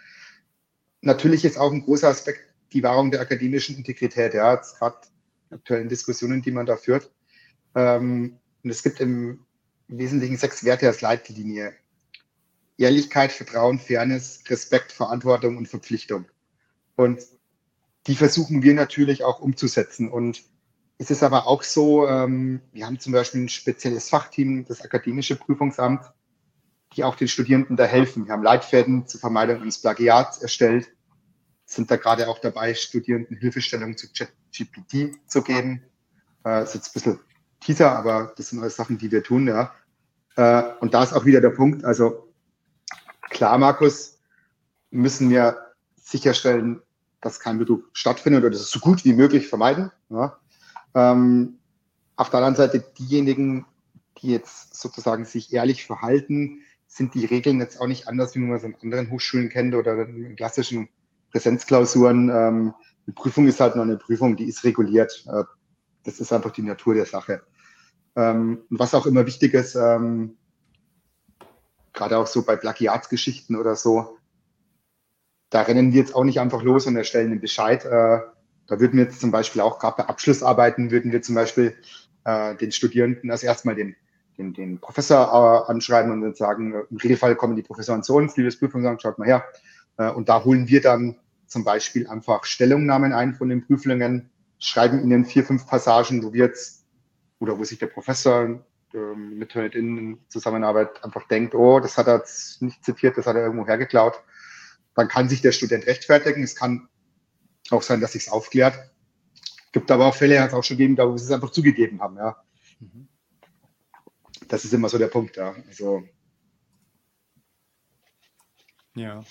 Natürlich ist auch ein großer Aspekt die Wahrung der akademischen Integrität, ja, jetzt gerade aktuellen Diskussionen, die man da führt. Ähm, und es gibt im Wesentlichen sechs Werte als Leitlinie. Ehrlichkeit, Vertrauen, Fairness, Respekt, Verantwortung und Verpflichtung. Und die versuchen wir natürlich auch umzusetzen. Und es ist aber auch so, ähm, wir haben zum Beispiel ein spezielles Fachteam, das Akademische Prüfungsamt, die auch den Studierenden da helfen. Wir haben Leitfäden zur Vermeidung eines Plagiats erstellt, sind da gerade auch dabei, Studierenden Hilfestellung zu ChatGPT zu geben. Äh, ist jetzt ein bisschen Teaser, aber das sind alles Sachen, die wir tun, ja. Äh, und da ist auch wieder der Punkt, also klar, Markus, müssen wir sicherstellen, dass kein Betrug stattfindet oder das so gut wie möglich vermeiden. Ja. Ähm, auf der anderen Seite diejenigen, die jetzt sozusagen sich ehrlich verhalten, sind die Regeln jetzt auch nicht anders, wie man es in anderen Hochschulen kennt oder in klassischen Präsenzklausuren. Ähm, die Prüfung ist halt noch eine Prüfung, die ist reguliert. Äh, das ist einfach die Natur der Sache. Ähm, und was auch immer wichtig ist, ähm, gerade auch so bei Plagiatsgeschichten oder so, da rennen wir jetzt auch nicht einfach los und erstellen einen Bescheid. Äh, da würden wir jetzt zum Beispiel auch gerade bei Abschlussarbeiten, würden wir zum Beispiel äh, den Studierenden als erstmal den, den, den Professor äh, anschreiben und dann sagen, im Regelfall kommen die Professoren zu uns, liebes Prüfungsamt, schaut mal her. Äh, und da holen wir dann zum Beispiel einfach Stellungnahmen ein von den Prüflingen, schreiben ihnen vier, fünf Passagen, wo wir jetzt, oder wo sich der Professor äh, mit in Zusammenarbeit einfach denkt, oh, das hat er jetzt nicht zitiert, das hat er irgendwo hergeklaut. Dann kann sich der Student rechtfertigen. Es kann auch sein, dass sich es aufklärt. Gibt aber auch Fälle, hat es auch schon gegeben, da wo sie es einfach zugegeben haben, ja. Mhm. Das ist immer so der Punkt, ja. Also. Ja.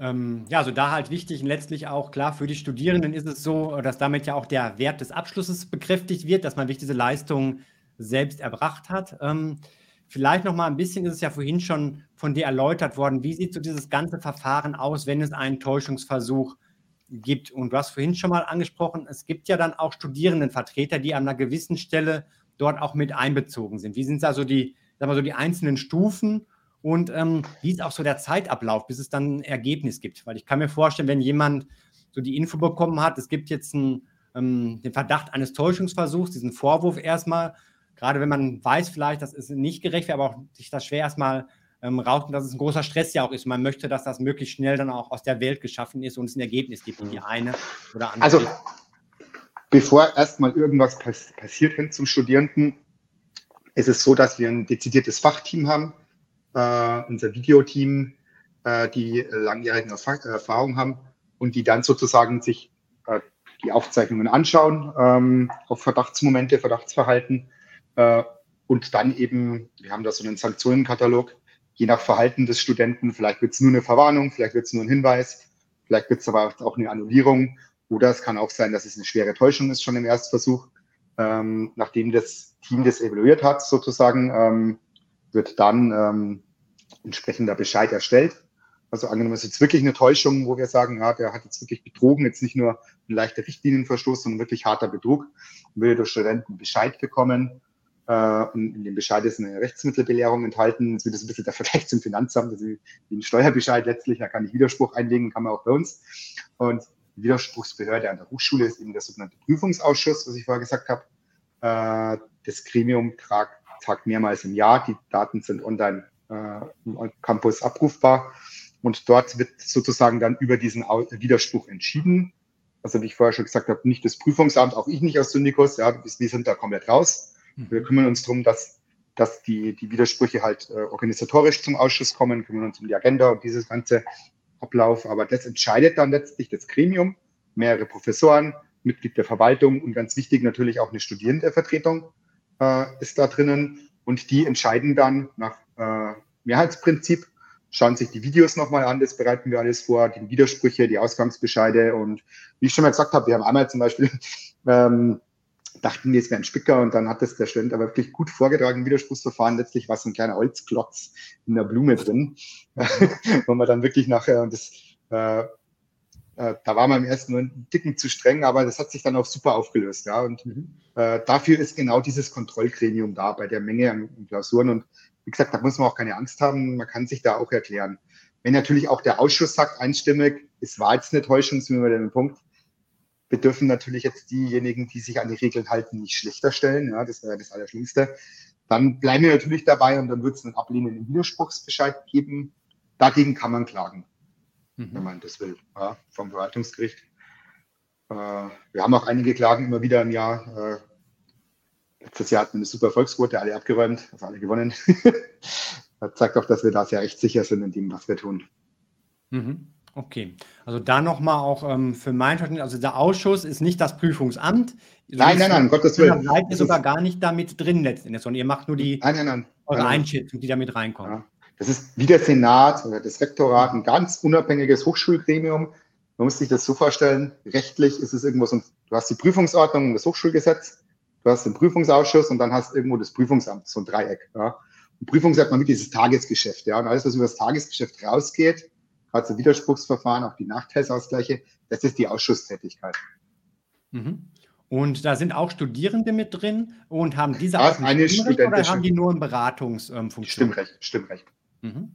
Ähm, ja, also da halt wichtig und letztlich auch klar, für die Studierenden ist es so, dass damit ja auch der Wert des Abschlusses bekräftigt wird, dass man wirklich diese Leistung selbst erbracht hat. Ähm, vielleicht noch mal ein bisschen ist es ja vorhin schon von dir erläutert worden, wie sieht so dieses ganze Verfahren aus, wenn es einen Täuschungsversuch gibt? Und du hast vorhin schon mal angesprochen, es gibt ja dann auch Studierendenvertreter, die an einer gewissen Stelle dort auch mit einbezogen sind. Wie sind da so die, sagen wir so, die einzelnen Stufen und ähm, wie ist auch so der Zeitablauf, bis es dann ein Ergebnis gibt? Weil ich kann mir vorstellen, wenn jemand so die Info bekommen hat, es gibt jetzt einen, ähm, den Verdacht eines Täuschungsversuchs, diesen Vorwurf erstmal, gerade wenn man weiß vielleicht, das ist nicht gerecht, aber auch sich das schwer erstmal ähm, rauskommt, dass es ein großer Stress ja auch ist. Man möchte, dass das möglichst schnell dann auch aus der Welt geschaffen ist und es ein Ergebnis gibt, die eine oder andere. Also, bevor erstmal irgendwas pass passiert hin zum Studierenden, ist es so, dass wir ein dezidiertes Fachteam haben, äh, unser Videoteam, äh, die langjährige Erfahrung haben und die dann sozusagen sich äh, die Aufzeichnungen anschauen ähm, auf Verdachtsmomente, Verdachtsverhalten äh, und dann eben, wir haben da so einen Sanktionenkatalog, je nach Verhalten des Studenten, vielleicht wird es nur eine Verwarnung, vielleicht wird es nur ein Hinweis, vielleicht wird es aber auch eine Annullierung oder es kann auch sein, dass es eine schwere Täuschung ist schon im Erstversuch. Ähm, nachdem das Team das evaluiert hat, sozusagen, ähm, wird dann ähm, entsprechender Bescheid erstellt. Also angenommen, es ist jetzt wirklich eine Täuschung, wo wir sagen, ja, der hat jetzt wirklich betrogen, jetzt nicht nur ein leichter Richtlinienverstoß, sondern wirklich harter Betrug, würde der Student einen Bescheid bekommen. Äh, in dem Bescheid ist eine Rechtsmittelbelehrung enthalten. Jetzt wird das ein bisschen der Vergleich zum Finanzamt, also wie ein Steuerbescheid letztlich, da kann ich Widerspruch einlegen, kann man auch bei uns. Und die Widerspruchsbehörde an der Hochschule ist eben der sogenannte Prüfungsausschuss, was ich vorher gesagt habe. Äh, das Gremium tagt, tagt mehrmals im Jahr. Die Daten sind online äh, im Campus abrufbar. Und dort wird sozusagen dann über diesen Widerspruch entschieden. Also wie ich vorher schon gesagt habe, nicht das Prüfungsamt, auch ich nicht aus Syndikus, ja, wir sind da komplett raus. Mhm. Wir kümmern uns darum, dass, dass die, die Widersprüche halt äh, organisatorisch zum Ausschuss kommen, kümmern uns um die Agenda und dieses ganze Ablauf. Aber das entscheidet dann letztlich das Gremium, mehrere Professoren, Mitglied der Verwaltung und ganz wichtig natürlich auch eine Studierendenvertretung äh, ist da drinnen. Und die entscheiden dann nach äh, Mehrheitsprinzip, schauen sich die Videos nochmal an, das bereiten wir alles vor, die Widersprüche, die Ausgangsbescheide und wie ich schon mal gesagt habe, wir haben einmal zum Beispiel ähm, dachten wir, es wäre ein Spicker und dann hat das der Student aber wirklich gut vorgetragen, Widerspruchsverfahren. Letztlich war es ein kleiner Holzklotz in der Blume drin, wo man dann wirklich nachher, und das, äh, äh, da war man im ersten nur ein Ticken zu streng, aber das hat sich dann auch super aufgelöst. Ja. Und mhm. äh, dafür ist genau dieses Kontrollgremium da bei der Menge an Klausuren. Und wie gesagt, da muss man auch keine Angst haben. Man kann sich da auch erklären. Wenn natürlich auch der Ausschuss sagt einstimmig, es war jetzt eine Täuschung, sind wir bei dem Punkt, wir dürfen natürlich jetzt diejenigen, die sich an die Regeln halten, nicht schlechter stellen. Ja, das wäre das Allerschlimmste. Dann bleiben wir natürlich dabei und dann wird es einen ablehnenden Widerspruchsbescheid geben. Dagegen kann man klagen mhm. wenn man das will, ja, vom Verwaltungsgericht. Äh, wir haben auch einige Klagen immer wieder im Jahr. Äh, letztes Jahr hatten wir eine super Volksquote, alle abgeräumt, also alle gewonnen. das zeigt auch, dass wir da sehr rechtssicher sind in dem, was wir tun. Mhm. Okay, also da nochmal auch ähm, für mein Verständnis, also der Ausschuss ist nicht das Prüfungsamt. Nein, nein, nein, um Gottes Willen. Da seid ihr sogar gar nicht damit drin letztendlich, sondern ihr macht nur die nein, nein, nein, eure Einschätzung, die damit reinkommt. Ja. Das ist wie der Senat oder das Rektorat ein ganz unabhängiges Hochschulgremium. Man muss sich das so vorstellen, rechtlich ist es irgendwo so, du hast die Prüfungsordnung und das Hochschulgesetz, du hast den Prüfungsausschuss und dann hast irgendwo das Prüfungsamt, so ein Dreieck. Ja. Und Prüfung sagt man mit dieses Tagesgeschäft. Ja. Und alles, was über das Tagesgeschäft rausgeht, gerade so Widerspruchsverfahren, auch die Nachteilsausgleiche, das ist die Ausschusstätigkeit. Mhm. Und da sind auch Studierende mit drin und haben diese auch eine Studentin oder haben die nur eine Beratungsfunktion? Stimmrecht, Stimmrecht. Mhm.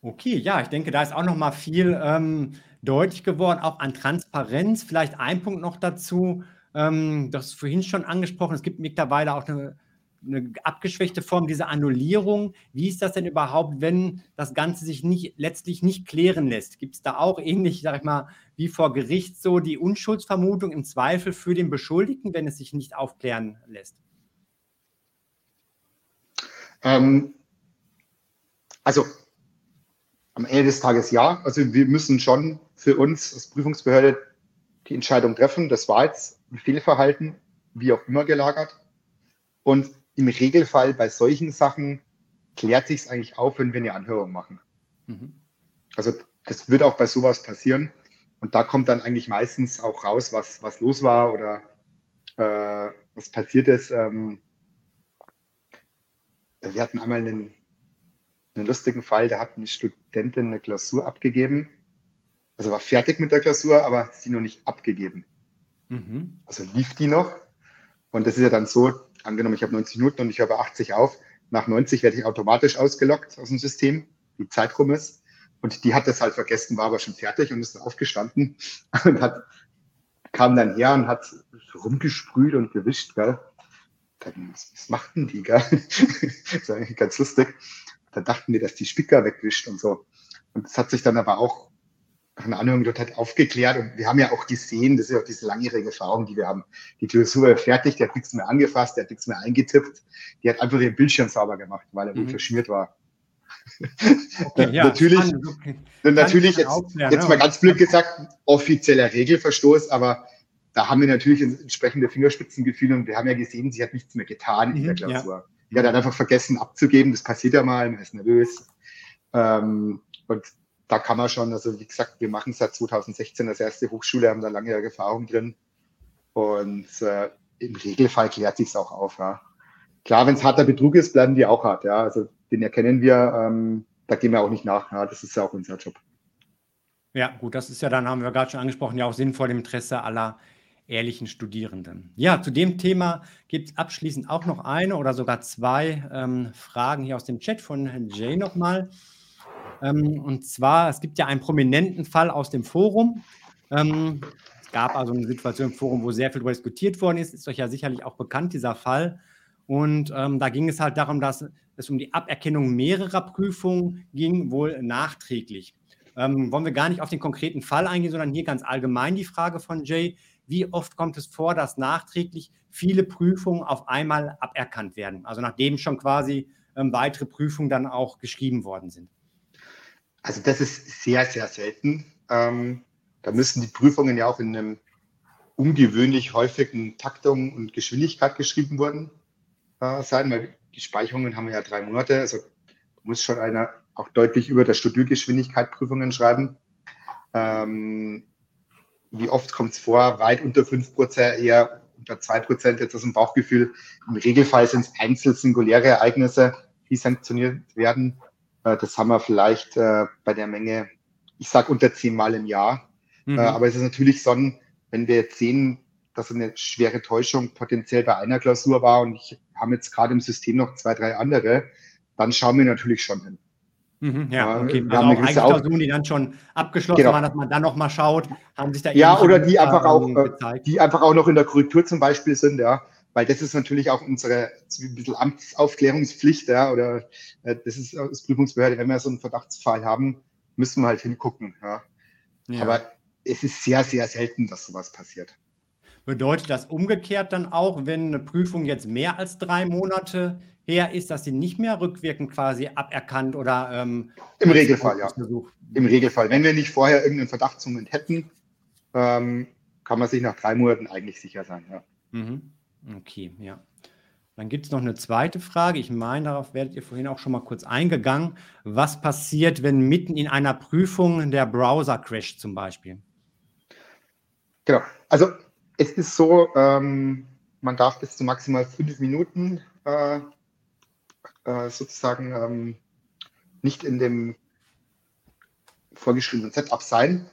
Okay, ja, ich denke, da ist auch noch mal viel ähm, deutlich geworden, auch an Transparenz. Vielleicht ein Punkt noch dazu, ähm, das ist vorhin schon angesprochen, es gibt mittlerweile auch eine, eine abgeschwächte Form dieser Annullierung. Wie ist das denn überhaupt, wenn das Ganze sich nicht, letztlich nicht klären lässt? Gibt es da auch ähnlich, sag ich mal, wie vor Gericht so die Unschuldsvermutung im Zweifel für den Beschuldigten, wenn es sich nicht aufklären lässt? Ähm, also am Ende des Tages ja. Also wir müssen schon für uns als Prüfungsbehörde die Entscheidung treffen. Das war jetzt ein Fehlverhalten, wie auch immer gelagert. Und im Regelfall bei solchen Sachen klärt sich es eigentlich auf, wenn wir eine Anhörung machen. Mhm. Also das wird auch bei sowas passieren. Und da kommt dann eigentlich meistens auch raus, was, was los war oder äh, was passiert ist. Ähm, wir hatten einmal einen, einen lustigen Fall, da hat eine Studentin eine Klausur abgegeben. Also war fertig mit der Klausur, aber sie noch nicht abgegeben. Mhm. Also lief die noch. Und das ist ja dann so, angenommen, ich habe 90 Minuten und ich höre 80 auf. Nach 90 werde ich automatisch ausgelockt aus dem System, die Zeit rum ist. Und die hat das halt vergessen, war aber schon fertig und ist aufgestanden und hat, kam dann her und hat rumgesprüht und gewischt, gell. Dann, was, machten die, gell? das ist eigentlich ganz lustig. Da dachten wir, dass die Spicker wegwischt und so. Und das hat sich dann aber auch nach einer Anhörung dort halt aufgeklärt. Und wir haben ja auch gesehen, das ist ja auch diese langjährige Erfahrung, die wir haben. Die Klausur fertig, der hat nichts mehr angefasst, der hat nichts mehr eingetippt. Die hat einfach den Bildschirm sauber gemacht, weil er mhm. verschmiert war. Okay, ja, natürlich, okay. natürlich jetzt, jetzt mal ganz blöd gesagt, offizieller Regelverstoß, aber da haben wir natürlich entsprechende Fingerspitzengefühle und wir haben ja gesehen, sie hat nichts mehr getan mhm, in der Klausur. Ja. Die hat einfach vergessen abzugeben, das passiert ja mal, man ist nervös. Ähm, und da kann man schon, also wie gesagt, wir machen seit 2016 als erste Hochschule, haben da lange Erfahrung drin. Und äh, im Regelfall klärt sich auch auf. Ja. Klar, wenn es harter Betrug ist, bleiben die auch hart. Ja. Also den erkennen wir, ähm, da gehen wir auch nicht nach. Ja. Das ist ja auch unser Job. Ja, gut, das ist ja dann, haben wir gerade schon angesprochen, ja auch sinnvoll im Interesse aller ehrlichen Studierenden. Ja, zu dem Thema gibt es abschließend auch noch eine oder sogar zwei ähm, Fragen hier aus dem Chat von Jay nochmal. Ähm, und zwar, es gibt ja einen prominenten Fall aus dem Forum. Ähm, es gab also eine Situation im Forum, wo sehr viel darüber diskutiert worden ist. Ist euch ja sicherlich auch bekannt, dieser Fall. Und ähm, da ging es halt darum, dass es um die Aberkennung mehrerer Prüfungen ging, wohl nachträglich. Ähm, wollen wir gar nicht auf den konkreten Fall eingehen, sondern hier ganz allgemein die Frage von Jay. Wie oft kommt es vor, dass nachträglich viele Prüfungen auf einmal aberkannt werden? Also nachdem schon quasi ähm, weitere Prüfungen dann auch geschrieben worden sind. Also das ist sehr, sehr selten. Ähm, da müssen die Prüfungen ja auch in einem ungewöhnlich häufigen Taktung und Geschwindigkeit geschrieben worden äh, sein, weil die Speicherungen haben ja drei Monate. Also muss schon einer auch deutlich über der Studiergeschwindigkeit Prüfungen schreiben. Ähm, wie oft kommt es vor? Weit unter fünf Prozent, eher unter zwei Prozent jetzt aus dem Bauchgefühl. Im Regelfall sind es einzel singuläre Ereignisse, die sanktioniert werden. Äh, das haben wir vielleicht äh, bei der Menge, ich sage unter zehnmal im Jahr. Mhm. Äh, aber es ist natürlich so, wenn wir jetzt sehen, dass eine schwere Täuschung potenziell bei einer Klausur war und ich habe jetzt gerade im System noch zwei, drei andere, dann schauen wir natürlich schon hin. Mhm, ja, okay. Wir also auch eigentlich Klausuren, die dann schon abgeschlossen genau. waren, dass man dann noch mal schaut, haben sich da Ja, oder die einfach auch, gezeigt. die einfach auch noch in der Korrektur zum Beispiel sind, ja weil das ist natürlich auch unsere ein bisschen Amtsaufklärungspflicht, ja, oder äh, das ist als Prüfungsbehörde, wenn wir so einen Verdachtsfall haben, müssen wir halt hingucken, ja. ja. Aber es ist sehr, sehr selten, dass sowas passiert. Bedeutet das umgekehrt dann auch, wenn eine Prüfung jetzt mehr als drei Monate her ist, dass sie nicht mehr rückwirkend quasi aberkannt oder ähm, im Regelfall, ja. Im Regelfall. Wenn wir nicht vorher irgendeinen Verdachtsmoment hätten, ähm, kann man sich nach drei Monaten eigentlich sicher sein, ja. Mhm. Okay, ja. Dann gibt es noch eine zweite Frage. Ich meine, darauf werdet ihr vorhin auch schon mal kurz eingegangen. Was passiert, wenn mitten in einer Prüfung der Browser crasht zum Beispiel? Genau. Also es ist so, ähm, man darf bis zu maximal fünf Minuten äh, äh, sozusagen ähm, nicht in dem vorgeschriebenen Setup sein.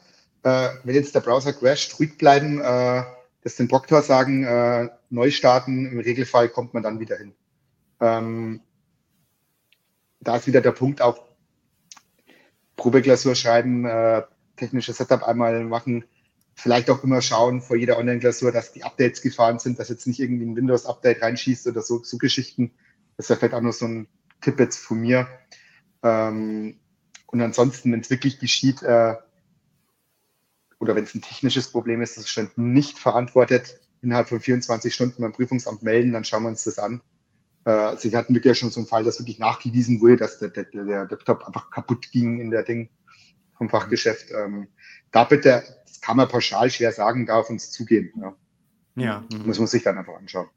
Äh, wenn jetzt der Browser crasht, ruhig bleiben, äh, das den Proktor sagen, äh, neu starten, im Regelfall kommt man dann wieder hin. Ähm, da ist wieder der Punkt auch, Probeklausur schreiben, äh, technisches Setup einmal machen, vielleicht auch immer schauen vor jeder Online-Klausur, dass die Updates gefahren sind, dass jetzt nicht irgendwie ein Windows-Update reinschießt oder so, so Geschichten. Das wäre vielleicht auch noch so ein Tipp jetzt von mir. Ähm, und ansonsten, wenn es wirklich geschieht, äh, oder wenn es ein technisches Problem ist, das stand nicht verantwortet, innerhalb von 24 Stunden beim Prüfungsamt melden, dann schauen wir uns das an. Äh, also wir hatten wirklich ja schon so einen Fall, dass wirklich nachgewiesen wurde, dass der, der, der Laptop einfach kaputt ging in der Ding vom Fachgeschäft. Ähm, da bitte, das kann man pauschal schwer sagen, da auf uns zugehen. Ja. ja. Muss man sich dann einfach anschauen.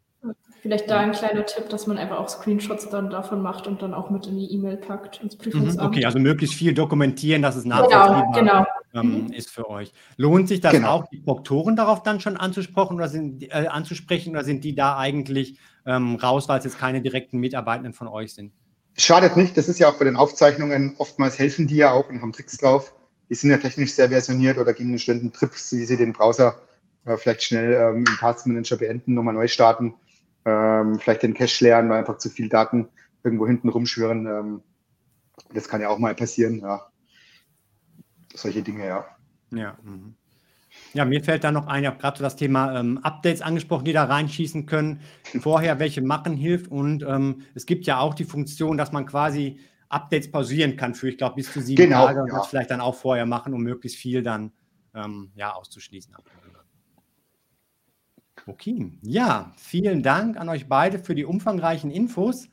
Vielleicht da ein kleiner Tipp, dass man einfach auch Screenshots dann davon macht und dann auch mit in die E-Mail packt ins Mhm, Prüfungsamt. okay, also möglichst viel dokumentieren, dass es Genau, nachvollziehbar genau. Ähm, Mhm. ist für euch. Lohnt sich das Genau. auch, die Proktoren darauf dann schon anzusprechen oder sind, äh, anzusprechen oder sind die da eigentlich ähm, raus, weil es jetzt keine direkten Mitarbeitenden von euch sind? Schadet nicht, das ist ja auch bei den Aufzeichnungen, oftmals helfen die ja auch und haben Tricks drauf. Die sind ja technisch sehr versioniert oder geben einen Stunden Trips, wie sie den Browser äh, vielleicht schnell ähm, im Task Manager beenden, nochmal neu starten, ähm, vielleicht den Cache leeren, weil einfach zu viel Daten irgendwo hinten rumschwirren. Ähm, das kann ja auch mal passieren, ja. Solche Dinge, ja. Ja, mhm. ja, mir fällt da noch ein, ich habe gerade so das Thema ähm, Updates angesprochen, die da reinschießen können. Vorher welche machen hilft und ähm, es gibt ja auch die Funktion, dass man quasi Updates pausieren kann für, ich glaube, bis zu sieben Genau, Tage und ja. das vielleicht dann auch vorher machen, um möglichst viel dann ähm, ja, auszuschließen. Okay, ja, vielen Dank an euch beide für die umfangreichen Infos.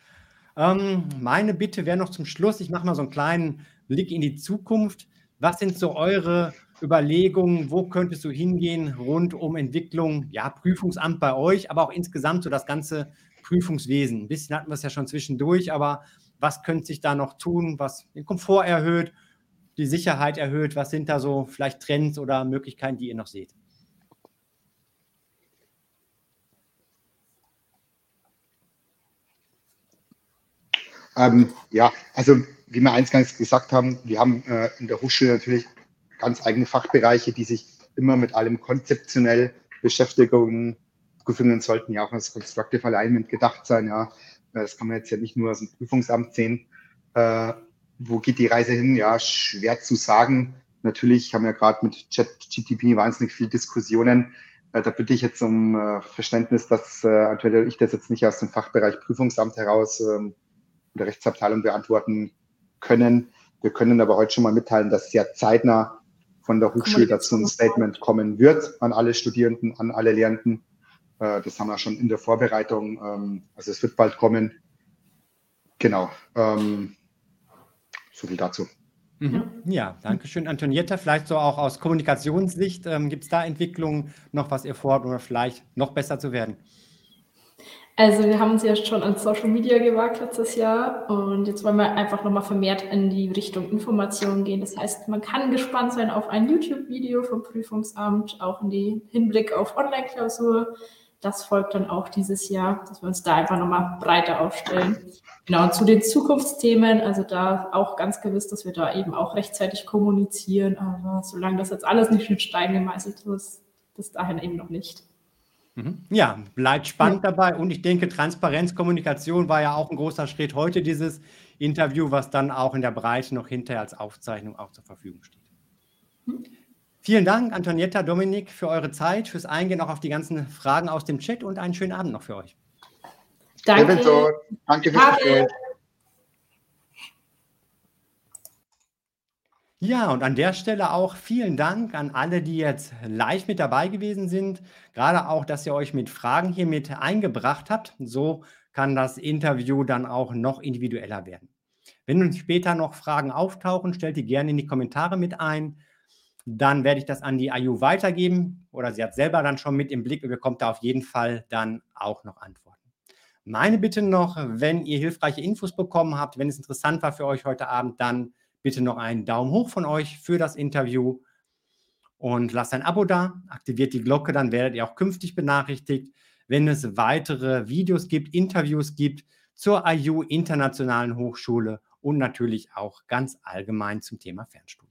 Ähm, meine Bitte wäre noch zum Schluss, ich mache mal so einen kleinen Blick in die Zukunft. Was sind so eure Überlegungen? Wo könntest du hingehen rund um Entwicklung, ja, Prüfungsamt bei euch, aber auch insgesamt so das ganze Prüfungswesen? Ein bisschen hatten wir es ja schon zwischendurch, aber was könnte sich da noch tun, was den Komfort erhöht, die Sicherheit erhöht? Was sind da so vielleicht Trends oder Möglichkeiten, die ihr noch seht? Ähm, ja, also wie wir eingangs gesagt haben, wir haben äh, in der Hochschule natürlich ganz eigene Fachbereiche, die sich immer mit allem konzeptionell beschäftigen. Prüfungen sollten ja auch als Constructive Alignment gedacht sein. Ja, das kann man jetzt ja nicht nur aus dem Prüfungsamt sehen. Äh, wo geht die Reise hin? Ja, schwer zu sagen. Natürlich haben wir gerade mit ChatGTP wahnsinnig viel Diskussionen. Äh, da bitte ich jetzt um äh, Verständnis, dass äh, Antoine und ich das jetzt nicht aus dem Fachbereich Prüfungsamt heraus ähm, in der Rechtsabteilung beantworten können. Wir können aber heute schon mal mitteilen, dass sehr zeitnah von der Hochschule dazu ein Statement kommen wird an alle Studierenden, an alle Lehrenden. Äh, Das haben wir schon in der Vorbereitung. Ähm, Also es wird bald kommen. Genau. Ähm, So viel dazu. Mhm. Ja, danke schön, Antonietta. Vielleicht so auch aus Kommunikationssicht, ähm, gibt es da Entwicklungen, noch was ihr vorhabt oder vielleicht noch besser zu werden? Also wir haben uns ja schon an Social Media gewagt letztes Jahr und jetzt wollen wir einfach nochmal vermehrt in die Richtung Information gehen. Das heißt, man kann gespannt sein auf ein YouTube-Video vom Prüfungsamt, auch in die Hinblick auf Online-Klausur. Das folgt dann auch dieses Jahr, dass wir uns da einfach nochmal breiter aufstellen. Genau, und zu den Zukunftsthemen, also da auch ganz gewiss, dass wir da eben auch rechtzeitig kommunizieren, aber solange das jetzt alles nicht mit Stein gemeißelt ist, bis dahin eben noch nicht. Mhm. Ja, bleibt spannend dabei und ich denke, Transparenz, Kommunikation war ja auch ein großer Schritt heute, dieses Interview, was dann auch in der Breite noch hinterher als Aufzeichnung auch zur Verfügung steht. Vielen Dank, Antonietta, Dominik, für eure Zeit, fürs Eingehen auch auf die ganzen Fragen aus dem Chat und einen schönen Abend noch für euch. Danke. Ebenso. Danke fürs. Gespräch. Ja, und an der Stelle auch vielen Dank an alle, die jetzt live mit dabei gewesen sind. Gerade auch, dass ihr euch mit Fragen hier mit eingebracht habt. So kann das Interview dann auch noch individueller werden. Wenn nun später noch Fragen auftauchen, stellt die gerne in die Kommentare mit ein. Dann werde ich das an die IU weitergeben oder sie hat selber dann schon mit im Blick und bekommt da auf jeden Fall dann auch noch Antworten. Meine Bitte noch, wenn ihr hilfreiche Infos bekommen habt, wenn es interessant war für euch heute Abend, dann bitte noch einen Daumen hoch von euch für das Interview und lasst ein Abo da, aktiviert die Glocke, dann werdet ihr auch künftig benachrichtigt, wenn es weitere Videos gibt, Interviews gibt zur IU Internationalen Hochschule und natürlich auch ganz allgemein zum Thema Fernstudium.